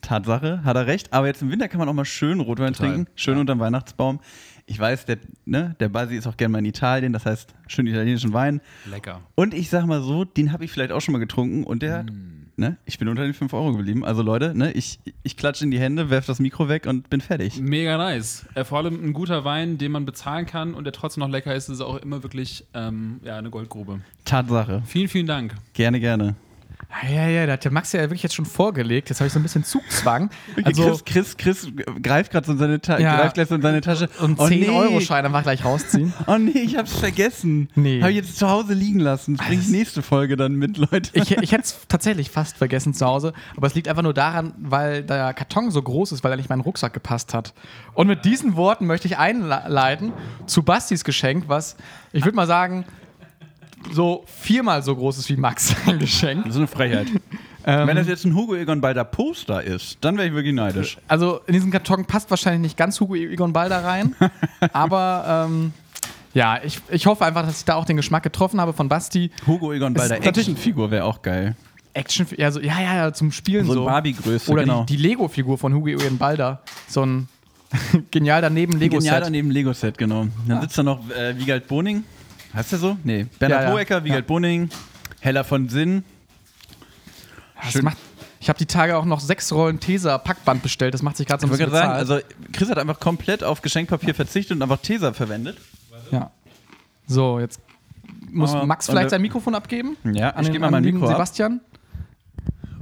Tatsache, hat er recht. Aber jetzt im Winter kann man auch mal schön Rotwein Total, trinken, schön ja. unterm Weihnachtsbaum. Ich weiß, der, ne, der Basi ist auch gerne mal in Italien, das heißt schön italienischen Wein. Lecker. Und ich sag mal so, den habe ich vielleicht auch schon mal getrunken und der hat, Mm. Ne, ich bin unter den 5 Euro geblieben. Also Leute, ne, ich, ich klatsche in die Hände, werf das Mikro weg und bin fertig. Mega nice. Äh, vor allem ein guter Wein, den man bezahlen kann und der trotzdem noch lecker ist, ist auch immer wirklich ähm, ja, eine Goldgrube. Tatsache. Vielen, vielen Dank. Gerne, gerne. Ja, ja, ja, da hat der Max ja wirklich jetzt schon vorgelegt. Jetzt habe ich so ein bisschen Zugzwang. Also, Chris, Chris, Chris greift gerade so in seine, Ta Ja. greift gleich so in seine Tasche. und Oh, 10-Euro-Schein einfach gleich rausziehen. Oh nee, ich hab's vergessen. Nee. Habe ich jetzt zu Hause liegen lassen. Das bringe ich nächste Folge dann mit, Leute. Ich, ich hätte es tatsächlich fast vergessen zu Hause, aber es liegt einfach nur daran, weil der Karton so groß ist, weil er nicht in meinen Rucksack gepasst hat. Und mit diesen Worten möchte ich einleiten zu Bastis Geschenk, was ich würde mal sagen, so viermal so groß ist wie Max sein Geschenk. Das ist eine Frechheit. Ähm, Wenn das jetzt ein Hugo Egon Balder Poster ist, dann wäre ich wirklich neidisch. also in diesen Karton passt wahrscheinlich nicht ganz Hugo Egon Balder rein, aber ähm, ja, ich, ich hoffe einfach, dass ich da auch den Geschmack getroffen habe von Basti. Hugo Egon Balder Actionfigur wäre auch geil. Action, ja, so, ja, ja, ja, zum Spielen So so. ein Barbie-Größe, Oder genau. die, die Lego-Figur von Hugo Egon Balder. So ein genial daneben Genial Lego-Set. daneben Lego-Set, genau. Dann sitzt da noch äh, Wiegald Boning. Heißt der so? Nee. Bernhard Ja, ja. Hohecker, Wiegald Ja. Boning, Heller von Sinn. Das Schön. macht, ich habe die Tage auch noch sechs Rollen Tesa-Packband bestellt. Das macht sich gerade so Ich ein bisschen gerade sagen, also Chris hat einfach komplett auf Geschenkpapier verzichtet und einfach Tesa verwendet. ja. So, jetzt muss Aber- Max vielleicht sein Mikrofon abgeben. Ja, An ich den- gebe mal mein Mikro ab. Sebastian.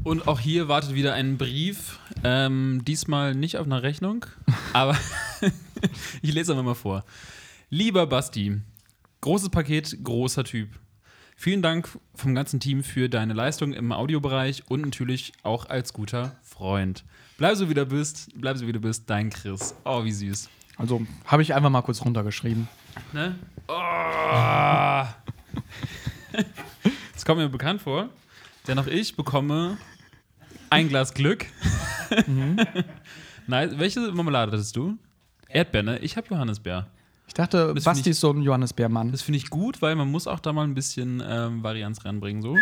Und auch hier wartet wieder ein Brief. Ähm, diesmal nicht auf einer Rechnung, aber ich lese einfach mal vor. Lieber Basti, großes Paket, großer Typ. Vielen Dank vom ganzen Team für deine Leistung im Audiobereich und natürlich auch als guter Freund. Bleib so wie du bist, bleib so wie du bist, dein Chris. Oh, wie süß. Also habe ich einfach mal kurz runtergeschrieben. Ne? Oh. Das kommt mir bekannt vor, denn auch ich bekomme ein Glas Glück. Nein, welche Marmelade hattest du? Erdbeer, ne? Ich habe Johannisbeer. Ich dachte, Das Basti ich- ist so ein Johannisbeermann. Das finde ich gut, weil man muss auch da mal ein bisschen ähm, Varianz ranbringen. So.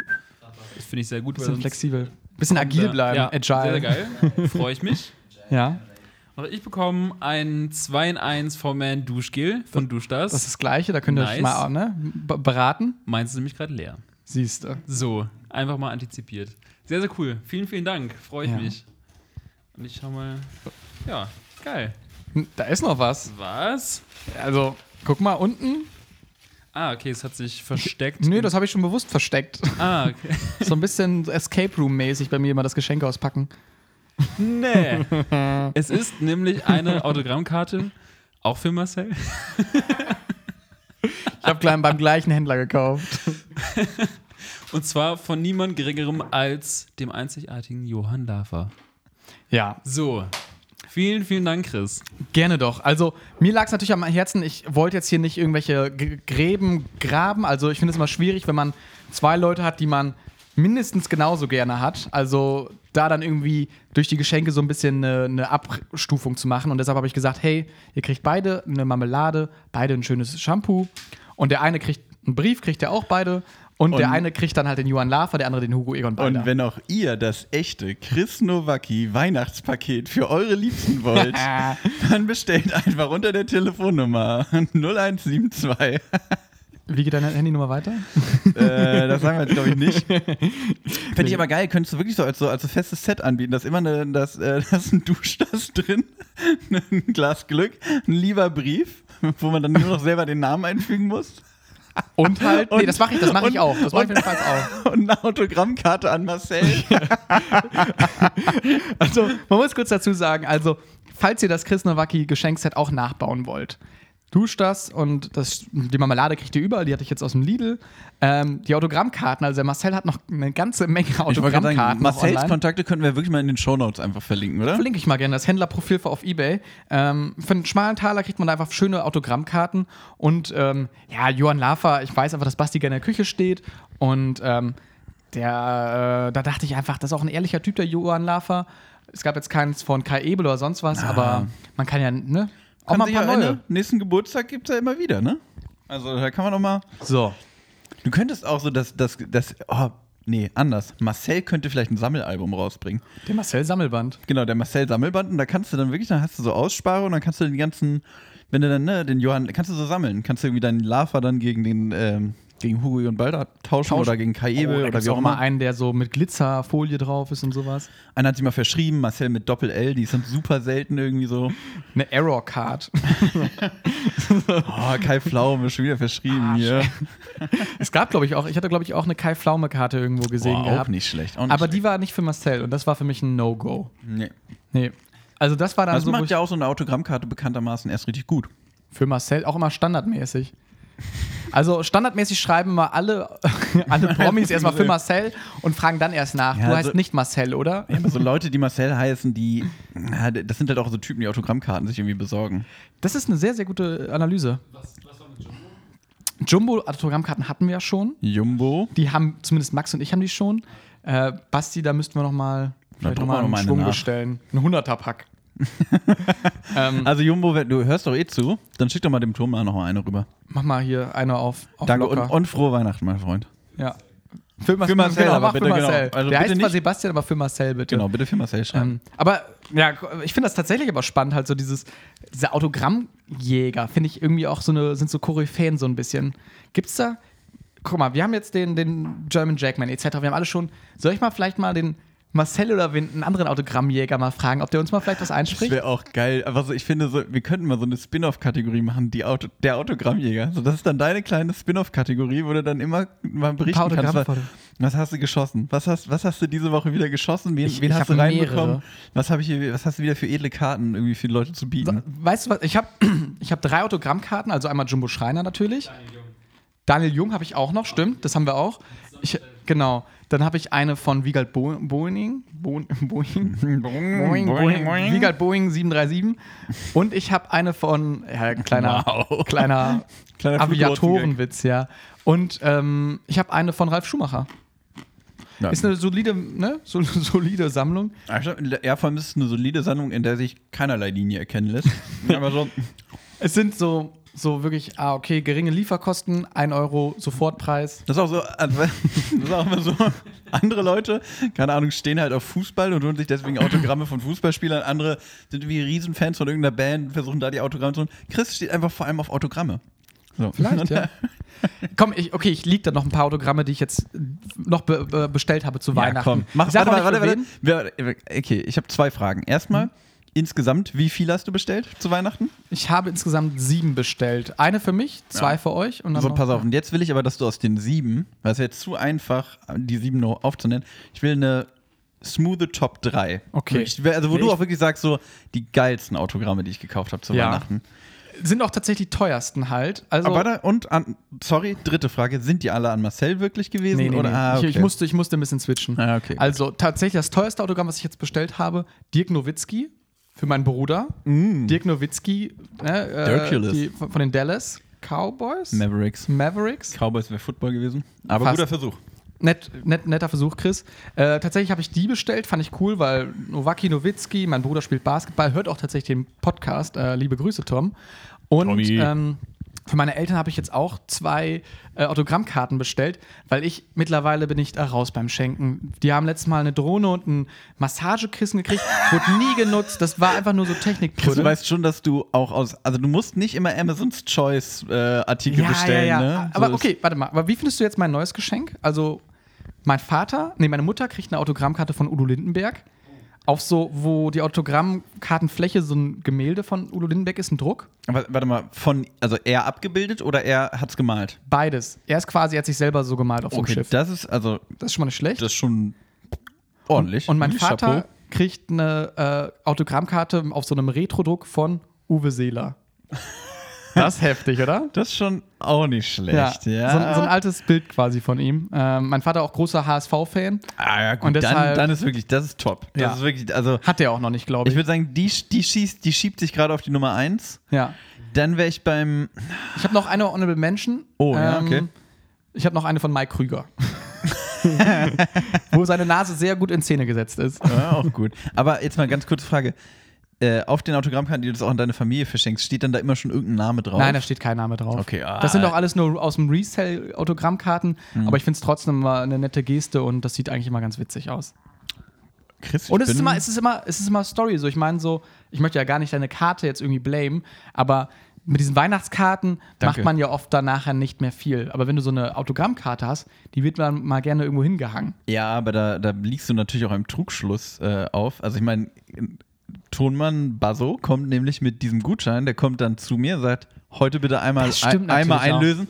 Das finde ich sehr gut. Bisschen flexibel. Bisschen agil da- bleiben. Ja, agile. Sehr, geil. Freue ich mich. Ja. Und ich bekomme ein 2 in 1 For Man Duschgel von Duschdas. Das ist das Gleiche, da könnt ihr euch Nice. mal ne, beraten. Meins ist nämlich gerade leer. Siehst du. So, einfach mal antizipiert. Sehr, sehr cool. Vielen, vielen Dank. Freue ich Ja. mich. Und ich schau mal. Ja, geil. Da ist noch was. Was? Also, guck mal unten. Ah, okay, es hat sich versteckt. Nö, das habe ich schon bewusst versteckt. Ah, okay. So ein bisschen Escape Room-mäßig bei mir immer das Geschenk auspacken. Nee. es ist nämlich eine Autogrammkarte, auch für Marcel. Ich habe beim gleichen Händler gekauft. Und zwar von niemand Geringerem als dem einzigartigen Johann Lafer. Ja, So. Vielen, vielen Dank, Chris. Gerne doch. Also, mir lag es natürlich am Herzen, ich wollte jetzt hier nicht irgendwelche Gräben graben. Also, ich finde es immer schwierig, wenn man zwei Leute hat, die man mindestens genauso gerne hat. Also, da dann irgendwie durch die Geschenke so ein bisschen eine, eine Abstufung zu machen. Und deshalb habe ich gesagt: hey, ihr kriegt beide eine Marmelade, beide ein schönes Shampoo. Und der eine kriegt einen Brief, kriegt er auch beide. Und, der Und- eine kriegt dann halt den Johann Lafer, der andere den Hugo Egon Balder. Und wenn auch ihr das echte Chris Nowacki Weihnachtspaket für eure Liebsten wollt, dann bestellt einfach unter der Telefonnummer 0172. Wie geht deine Handynummer weiter? äh, das sagen wir jetzt, glaube ich, nicht. Fände ich aber geil, könntest du wirklich so als, so als so festes Set anbieten, dass immer eine, dass, äh, da ist ein Duschtass drin, ein Glas Glück, ein lieber Brief, wo man dann nur noch selber den Namen einfügen muss. Und halt, nee, Und- das mache ich, das mache ich auch. Das mache ich jedenfalls auch. Und eine Autogrammkarte an Marcel. Also, man muss kurz dazu sagen, also, falls ihr das Chris Nowacki Geschenkset auch nachbauen wollt, duscht das und das, die Marmelade kriegt ihr überall, die hatte ich jetzt aus dem Lidl. Ähm, die Autogrammkarten, also der Marcel hat noch eine ganze Menge Autogrammkarten. sagen, online. Kontakte könnten wir wirklich mal in den Shownotes einfach verlinken, oder? Verlinke ich mal gerne das Händlerprofil für auf Ebay. Ähm, für einen schmalen Taler kriegt man da einfach schöne Autogrammkarten. Und ähm, ja, Johann Lafer, ich weiß einfach, dass Basti gerne in der Küche steht. Und ähm, der, äh, da dachte ich einfach, das ist auch ein ehrlicher Typ, der Johann Lafer. Es gab jetzt keins von Kai Ebel oder sonst was, aber man kann ja, ne? Auch Kann mal ein ja paar neue. nächsten Geburtstag gibt es ja immer wieder, ne? Also da kann man noch mal. So. Du könntest auch so das, das, das, oh, nee, anders. Marcel könnte vielleicht ein Sammelalbum rausbringen. Der Marcel Sammelband. Genau, der Marcel Sammelband und da kannst du dann wirklich, dann hast du so Aussparungen und dann kannst du den ganzen, wenn du dann, ne, den Johann, kannst du so sammeln. Kannst du irgendwie deinen Lava dann gegen den, ähm, gegen Hugo und Balder tauschen Tausch- oder gegen Kai Oh, Ebel da oder wie auch immer. einen, der so mit Glitzerfolie drauf ist und sowas. Einer hat sich mal verschrieben, Marcel mit Doppel-L, die sind super selten irgendwie so. Eine Error-Card. Oh, Kai Pflaume ist schon wieder verschrieben hier. es gab, glaube ich, auch, ich hatte, glaube ich, auch eine Kai Pflaume-Karte irgendwo gesehen Boah, gehabt. auch nicht schlecht. Auch nicht Aber schlecht. die war nicht für Marcel und das war für mich ein No-Go. Nee. Nee. Also das war dann Das so, wo macht ja auch so eine Autogrammkarte bekanntermaßen erst richtig gut. für Marcel auch immer standardmäßig. Also standardmäßig schreiben mal alle, alle Promis erstmal für Marcel und fragen dann erst nach. Ja, du so- heißt nicht Marcel, oder? Ja, aber so Leute, die Marcel heißen, die, das sind halt auch so Typen, die Autogrammkarten sich irgendwie besorgen. Das ist eine sehr, sehr gute Analyse. Jumbo Autogrammkarten hatten wir ja schon. Jumbo. Die haben, zumindest Max und ich haben die schon. Äh, Basti, da müssten wir noch mal vielleicht drucken noch wir mal einen Schwung nach. bestellen. Ein 100er-Pack. ähm, Also Jumbo, du hörst doch eh zu, dann schick doch mal dem Thomas noch mal eine rüber. mach mal hier eine auf, auf Danke und, und frohe Weihnachten, mein Freund. ja. Für, Für Marcel, genau, aber bitte, für Marcel. genau. Also Der heißt zwar Sebastian, aber für Marcel bitte. Genau, bitte für Marcel schreiben. Ähm, aber ja, ich finde das tatsächlich aber spannend, halt so dieses, diese Autogrammjäger, finde ich irgendwie auch so eine, sind so Koryphäen so ein bisschen. Gibt's da, guck mal, wir haben jetzt den, den German Jackman etc., wir haben alle schon, soll ich mal vielleicht mal den Marcel oder wen, einen anderen Autogrammjäger mal fragen, ob der uns mal vielleicht was Das einspricht? wäre auch geil. Aber so, ich finde, so, wir könnten mal so eine Spin-off-Kategorie machen, die Auto, der Autogrammjäger. So, das ist dann deine kleine Spin-off-Kategorie, wo du dann immer mal berichten Ein paar kannst. Was, was hast du geschossen? Was hast, was hast du diese Woche wieder geschossen? Wen, Ich- wen ich hast du reinbekommen? mehrere. Was, hab ich was hast du wieder für edle Karten irgendwie für die Leute zu bieten? Weißt du was, ich habe ich hab drei Autogrammkarten, also einmal Jumbo Schreiner natürlich. Daniel Jung habe ich auch noch, stimmt, das haben wir auch. Ich, genau. Dann habe ich eine von Wiegald Bo Boeing. Bo Boeing. Boeing, Boeing, Wiegald Boeing 737. Und ich habe eine von, ja, kleiner, Wow. kleiner, Kleiner Aviatorenwitz, ja. Und ähm, ich habe eine von Ralf Schumacher. Ja. Ist eine solide, ne? So, solide Sammlung. Ja, vor allem ist es eine solide Sammlung, in der sich keinerlei Linie erkennen lässt. Aber so, Es sind so, so wirklich, ah, okay, geringe Lieferkosten, 1 Euro Sofortpreis. das ist auch so, also, das ist auch immer so, andere Leute, keine Ahnung, stehen halt auf Fußball und holen sich deswegen Autogramme von Fußballspielern. Andere sind wie Riesenfans von irgendeiner Band, versuchen da die Autogramme zu holen. Chris steht einfach vor allem auf Autogramme. So. Vielleicht, ja. Komm, ich, okay, ich lieg da noch ein paar Autogramme, die ich jetzt noch be be bestellt habe zu Ja, Weihnachten. komm. Mach, warte, warte, warte, warte. Okay, ich habe zwei Fragen. Erstmal, insgesamt, wie viel hast du bestellt zu Weihnachten? Ich habe insgesamt sieben bestellt. Eine für mich, zwei für euch und dann So, pass auf. Und jetzt will ich aber, dass du aus den sieben, weil es ist jetzt zu einfach, die sieben nur aufzunennen, ich will eine smooth Top 3. Okay. Ich also, wo Nee, du auch wirklich sagst, so die geilsten Autogramme, die ich gekauft habe zu Ja. Weihnachten. sind auch tatsächlich teuersten halt. Also, Aber da, und an, sorry, dritte Frage, sind die alle an Marcel wirklich gewesen? nee, nee, oder? nee. Ah, okay. ich, ich, musste, ich musste ein bisschen switchen. Ah, okay. Also tatsächlich das teuerste Autogramm, was ich jetzt bestellt habe, Dirk Nowitzki für meinen Bruder. Dirk Nowitzki ne, äh, die, von, den Dallas Cowboys. Mavericks. Mavericks. Cowboys wäre Football gewesen. Aber Fast. guter Versuch. Nett, nett, netter Versuch, Chris. Äh, tatsächlich habe ich die bestellt, fand ich cool, weil Nowaki Nowitzki, mein Bruder spielt Basketball, hört auch tatsächlich den Podcast. Äh, liebe Grüße, Tom. Und ähm, für meine Eltern habe ich jetzt auch zwei äh, Autogrammkarten bestellt, weil ich mittlerweile bin ich da raus beim Schenken. Die haben letztes Mal eine Drohne und ein Massagekissen gekriegt, wurde nie genutzt. Das war einfach nur so Chris, du weißt schon, dass du auch aus. Also, du musst nicht immer Amazon's Choice äh, Artikel bestellen, ne? Aber So ist- okay, warte mal. Aber wie findest du jetzt mein neues Geschenk? Also, mein Vater, nee, meine Mutter kriegt eine Autogrammkarte von Udo Lindenberg. Auf so, wo die Autogrammkartenfläche so ein Gemälde von Udo Lindenberg ist, ein Druck. Aber, warte mal, von. Also, er abgebildet oder er hat's gemalt? Beides. Er ist quasi, er hat sich selber so gemalt auf so einem Okay, Schiff. das ist. Also, Das ist schon mal nicht schlecht. das ist schon ordentlich. Und mein Mhm, Vater Chapeau. kriegt eine äh, Autogrammkarte auf so einem Retrodruck von Uwe Seeler. Das ist heftig, oder? Das ist schon auch nicht schlecht, ja. So, ein- so ein altes Bild quasi von ihm. Ähm, mein Vater auch großer HSV-Fan. ah, ja, gut, und dann, deshalb- dann ist wirklich, das ist top. Das Ja. ist wirklich, also. Hat der auch noch nicht, glaube Ich ich. würde sagen, die, die, schießt, die schiebt sich gerade auf die Nummer 1. ja. Dann wäre ich beim. Ich habe noch eine Honorable Mention. Oh, ja, okay. Ich habe noch eine von Mike Krüger. Wo seine Nase sehr gut in Szene gesetzt ist. Ja, auch gut. Aber jetzt mal ganz kurze Frage. Äh, auf den Autogrammkarten, die du das auch an deine Familie verschenkst, steht dann da immer schon irgendein Name drauf? Nein, da steht kein Name drauf. Okay, ah. Das sind doch alles nur aus dem Resell-Autogrammkarten, Mhm. aber ich finde es trotzdem mal eine nette Geste und das sieht eigentlich immer ganz witzig aus. Chris, Und es ist, immer, es, ist immer, es ist immer Story. So, ich meine, so, ich möchte ja gar nicht deine Karte jetzt irgendwie blamen, aber mit diesen Weihnachtskarten Danke. macht man ja oft dann nachher nicht mehr viel. Aber wenn du so eine Autogrammkarte hast, die wird dann mal gerne irgendwo hingehangen. Ja, aber da, da liegst du natürlich auch einem Trugschluss äh, auf. Also ich meine, Tonmann Basso kommt nämlich mit diesem Gutschein, der kommt dann zu mir, sagt, heute bitte einmal, ein, einmal einlösen.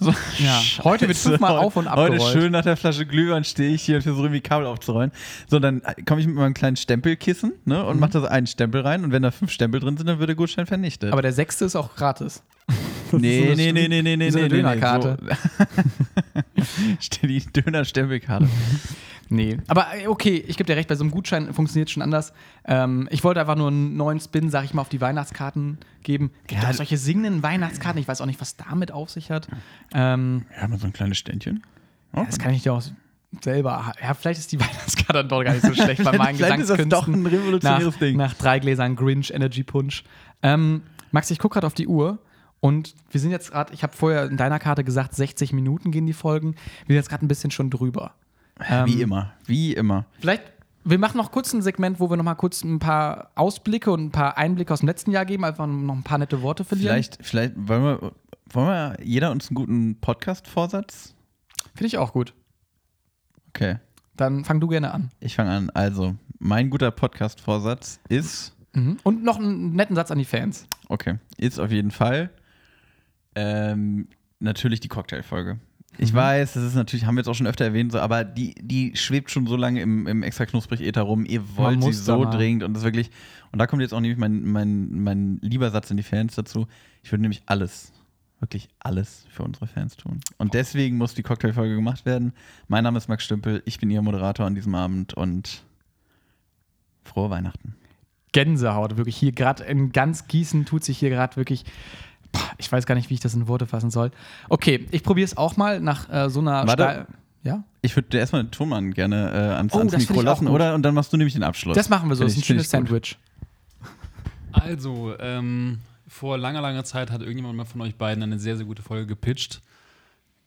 So, Ja, heute wird fünfmal heute- auf und Heute abgerollt. schön nach der Flasche Glühwein stehe ich hier und versuche irgendwie Kabel aufzurollen. So, dann komme ich mit meinem kleinen Stempelkissen ne, Mhm. und mache da so einen Stempel rein und wenn da fünf Stempel drin sind, dann wird der Gutschein vernichtet. Aber der sechste ist auch gratis. nee, so eine- nee, nee, nee, nee, nee, so eine nee, nee, Dönerkarte. So. Steht die Döner-Stempelkarte. Nee, aber äh, okay, ich gebe dir recht, bei so einem Gutschein funktioniert es schon anders. Ähm, ich wollte einfach nur einen neuen Spin, sag ich mal, auf die Weihnachtskarten geben. Gibt Ja, auch solche singenden Weihnachtskarten, ich weiß auch nicht, was damit auf sich hat. Ähm, Ja, mal so ein kleines Ständchen. Oh. das kann ich dir auch selber. Ja, vielleicht ist die Weihnachtskarte dann doch gar nicht so schlecht bei meinen Vielleicht ist das doch Gesangskünsten. ein revolutionäres nach, Ding. Nach drei Gläsern Grinch Energy Punch. Ähm, Max, ich gucke gerade auf die Uhr. Und wir sind jetzt gerade, ich habe vorher in deiner Karte gesagt, 60 Minuten gehen die Folgen. Wir sind jetzt gerade ein bisschen schon drüber. Ähm, Wie immer, wie immer. Vielleicht, wir machen noch kurz ein Segment, wo wir noch mal kurz ein paar Ausblicke und ein paar Einblicke aus dem letzten Jahr geben, einfach noch ein paar nette Worte verlieren. Vielleicht, vielleicht wollen wir, wollen wir jeder uns einen guten Podcast-Vorsatz? Finde ich auch gut. Okay, Dann fang du gerne an. ich fange an. Also, mein guter Podcast-Vorsatz ist, Und noch einen netten Satz an die Fans. okay, ist auf jeden Fall ähm, natürlich die Cocktail-Folge. Ich weiß, das ist natürlich, haben wir jetzt auch schon öfter erwähnt, so, aber die, die schwebt schon so lange im, im extra knusprig Äther rum. Ihr wollt sie so dringend und das wirklich. Und da kommt jetzt auch nämlich mein, mein, mein lieber Satz an die Fans dazu. Ich würde nämlich alles, wirklich alles für unsere Fans tun. Und deswegen muss die Cocktailfolge gemacht werden. Mein Name ist Max Stümpel, ich bin Ihr Moderator an diesem Abend und frohe Weihnachten. Gänsehaut, wirklich. Hier gerade in ganz Gießen tut sich hier gerade wirklich. Ich weiß gar nicht, wie ich das in Worte fassen soll. Okay, ich probiere es auch mal nach äh, so einer. Warte. Ja? Ich würde dir erstmal den Tonmann gerne äh, ans, Oh, ans Mikro lassen, oder? Und dann machst du nämlich den Abschluss. Das machen wir so. Das ist ein schönes. Sandwich. Also, ähm, vor langer, langer Zeit hat irgendjemand mal von euch beiden eine sehr, sehr gute Folge gepitcht.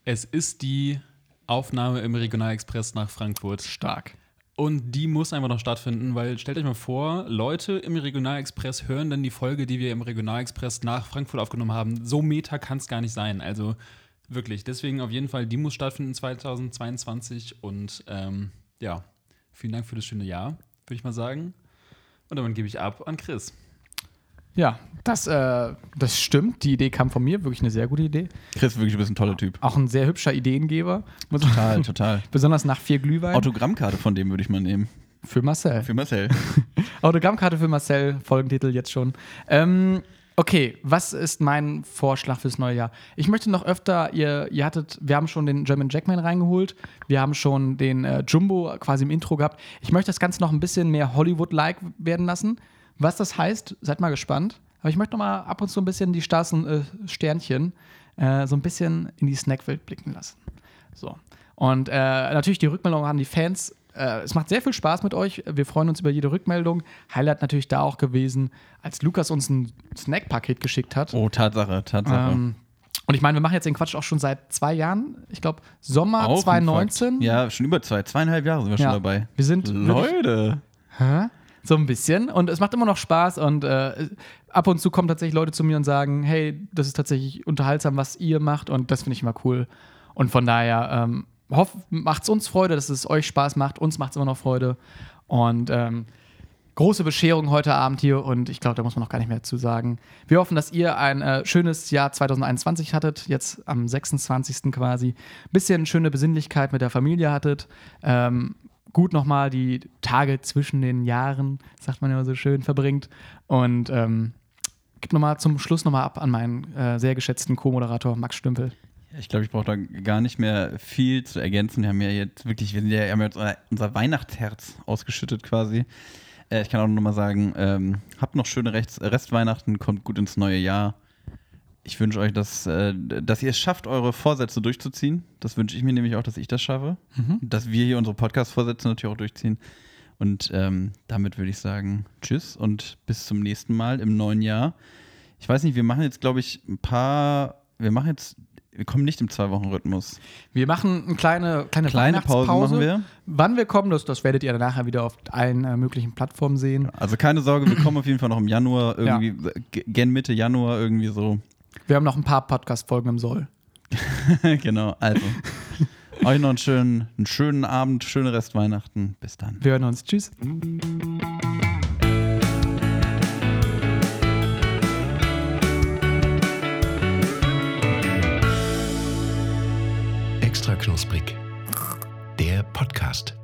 Es ist die Aufnahme im Regionalexpress nach Frankfurt. Stark. Und die muss einfach noch stattfinden, weil stellt euch mal vor, Leute im Regionalexpress hören dann die Folge, die wir im Regionalexpress nach Frankfurt aufgenommen haben. So meta kann es gar nicht sein. Also wirklich. Deswegen auf jeden Fall, die muss stattfinden 2022. Und ähm, ja, vielen Dank für das schöne Jahr, würde ich mal sagen. Und dann gebe ich ab an Chris. Ja, das, äh, das stimmt. Die Idee kam von mir. Wirklich eine sehr gute Idee. Chris, wirklich, du bist ein toller Typ. Auch ein sehr hübscher Ideengeber. Total, total. Besonders nach vier Glühwein. Autogrammkarte von dem würde ich mal nehmen. für Marcel. Für Marcel. Autogrammkarte für Marcel, Folgentitel jetzt schon. Ähm, Okay, was ist mein Vorschlag fürs neue Jahr? Ich möchte noch öfter, ihr, ihr hattet, wir haben schon den German Jackman reingeholt, wir haben schon den äh, Jumbo quasi im Intro gehabt. Ich möchte das Ganze noch ein bisschen mehr Hollywood-like werden lassen. Was das heißt, seid mal gespannt. Aber ich möchte noch mal ab und zu ein bisschen die starken äh, Sternchen äh, so ein bisschen in die Snackwelt blicken lassen. So. Und äh, natürlich die Rückmeldung an die Fans. Äh, es macht sehr viel Spaß mit euch. Wir freuen uns über jede Rückmeldung. Highlight natürlich da auch gewesen, als Lukas uns ein Snackpaket geschickt hat. Oh, Tatsache, Tatsache. Ähm, und ich meine, wir machen jetzt den Quatsch auch schon seit zwei Jahren. Ich glaube, Sommer Auch ein 2019. Fakt. Ja, schon über zwei, zweieinhalb Jahre sind wir Ja. schon dabei. Wir sind Leute. Hä? So ein bisschen. Und es macht immer noch Spaß. Und äh, ab und zu kommen tatsächlich Leute zu mir und sagen: Hey, das ist tatsächlich unterhaltsam, was ihr macht. Und das finde ich immer cool. Und von daher ähm, macht es uns Freude, dass es euch Spaß macht. Uns macht es immer noch Freude. Und ähm, große Bescherung heute Abend hier. Und ich glaube, da muss man noch gar nicht mehr zu sagen. Wir hoffen, dass ihr ein äh, schönes Jahr 2021 hattet. Jetzt am 26. quasi. Bisschen schöne Besinnlichkeit mit der Familie hattet. Ähm, gut nochmal die Tage zwischen den Jahren, sagt man ja so schön, verbringt. Und ähm, gib nochmal zum Schluss nochmal ab an meinen äh, sehr geschätzten Co-Moderator Max Stümpel. Ich glaube, ich brauche da gar nicht mehr viel zu ergänzen. Wir haben ja jetzt wirklich, wir sind ja, haben ja jetzt unser, Weihnachtsherz ausgeschüttet quasi. Äh, ich kann auch nur mal sagen, ähm, habt noch schöne Rechts Restweihnachten, kommt gut ins neue Jahr. Ich wünsche euch, dass, äh, dass ihr es schafft, eure Vorsätze durchzuziehen. Das wünsche ich mir nämlich auch, dass ich das schaffe. Dass wir hier unsere Podcast-Vorsätze natürlich auch durchziehen. Und ähm, damit würde ich sagen, tschüss und bis zum nächsten Mal im neuen Jahr. Ich weiß nicht, wir machen jetzt, glaube ich, ein paar, wir machen jetzt, wir kommen nicht im Zwei-Wochen-Rhythmus. Wir machen eine kleine, kleine, Kleine Pause machen wir. Wann wir kommen, das, das werdet ihr nachher wieder auf allen äh, möglichen Plattformen sehen. Also keine Sorge, wir kommen auf jeden Fall noch im Januar, irgendwie, g- gen Mitte Januar irgendwie so. Wir haben noch ein paar Podcast-Folgen im Soll. genau, also. euch noch einen schönen, einen schönen Abend, schöne Restweihnachten. Bis dann. Wir hören uns. Tschüss. Extra knusprig. Der Podcast.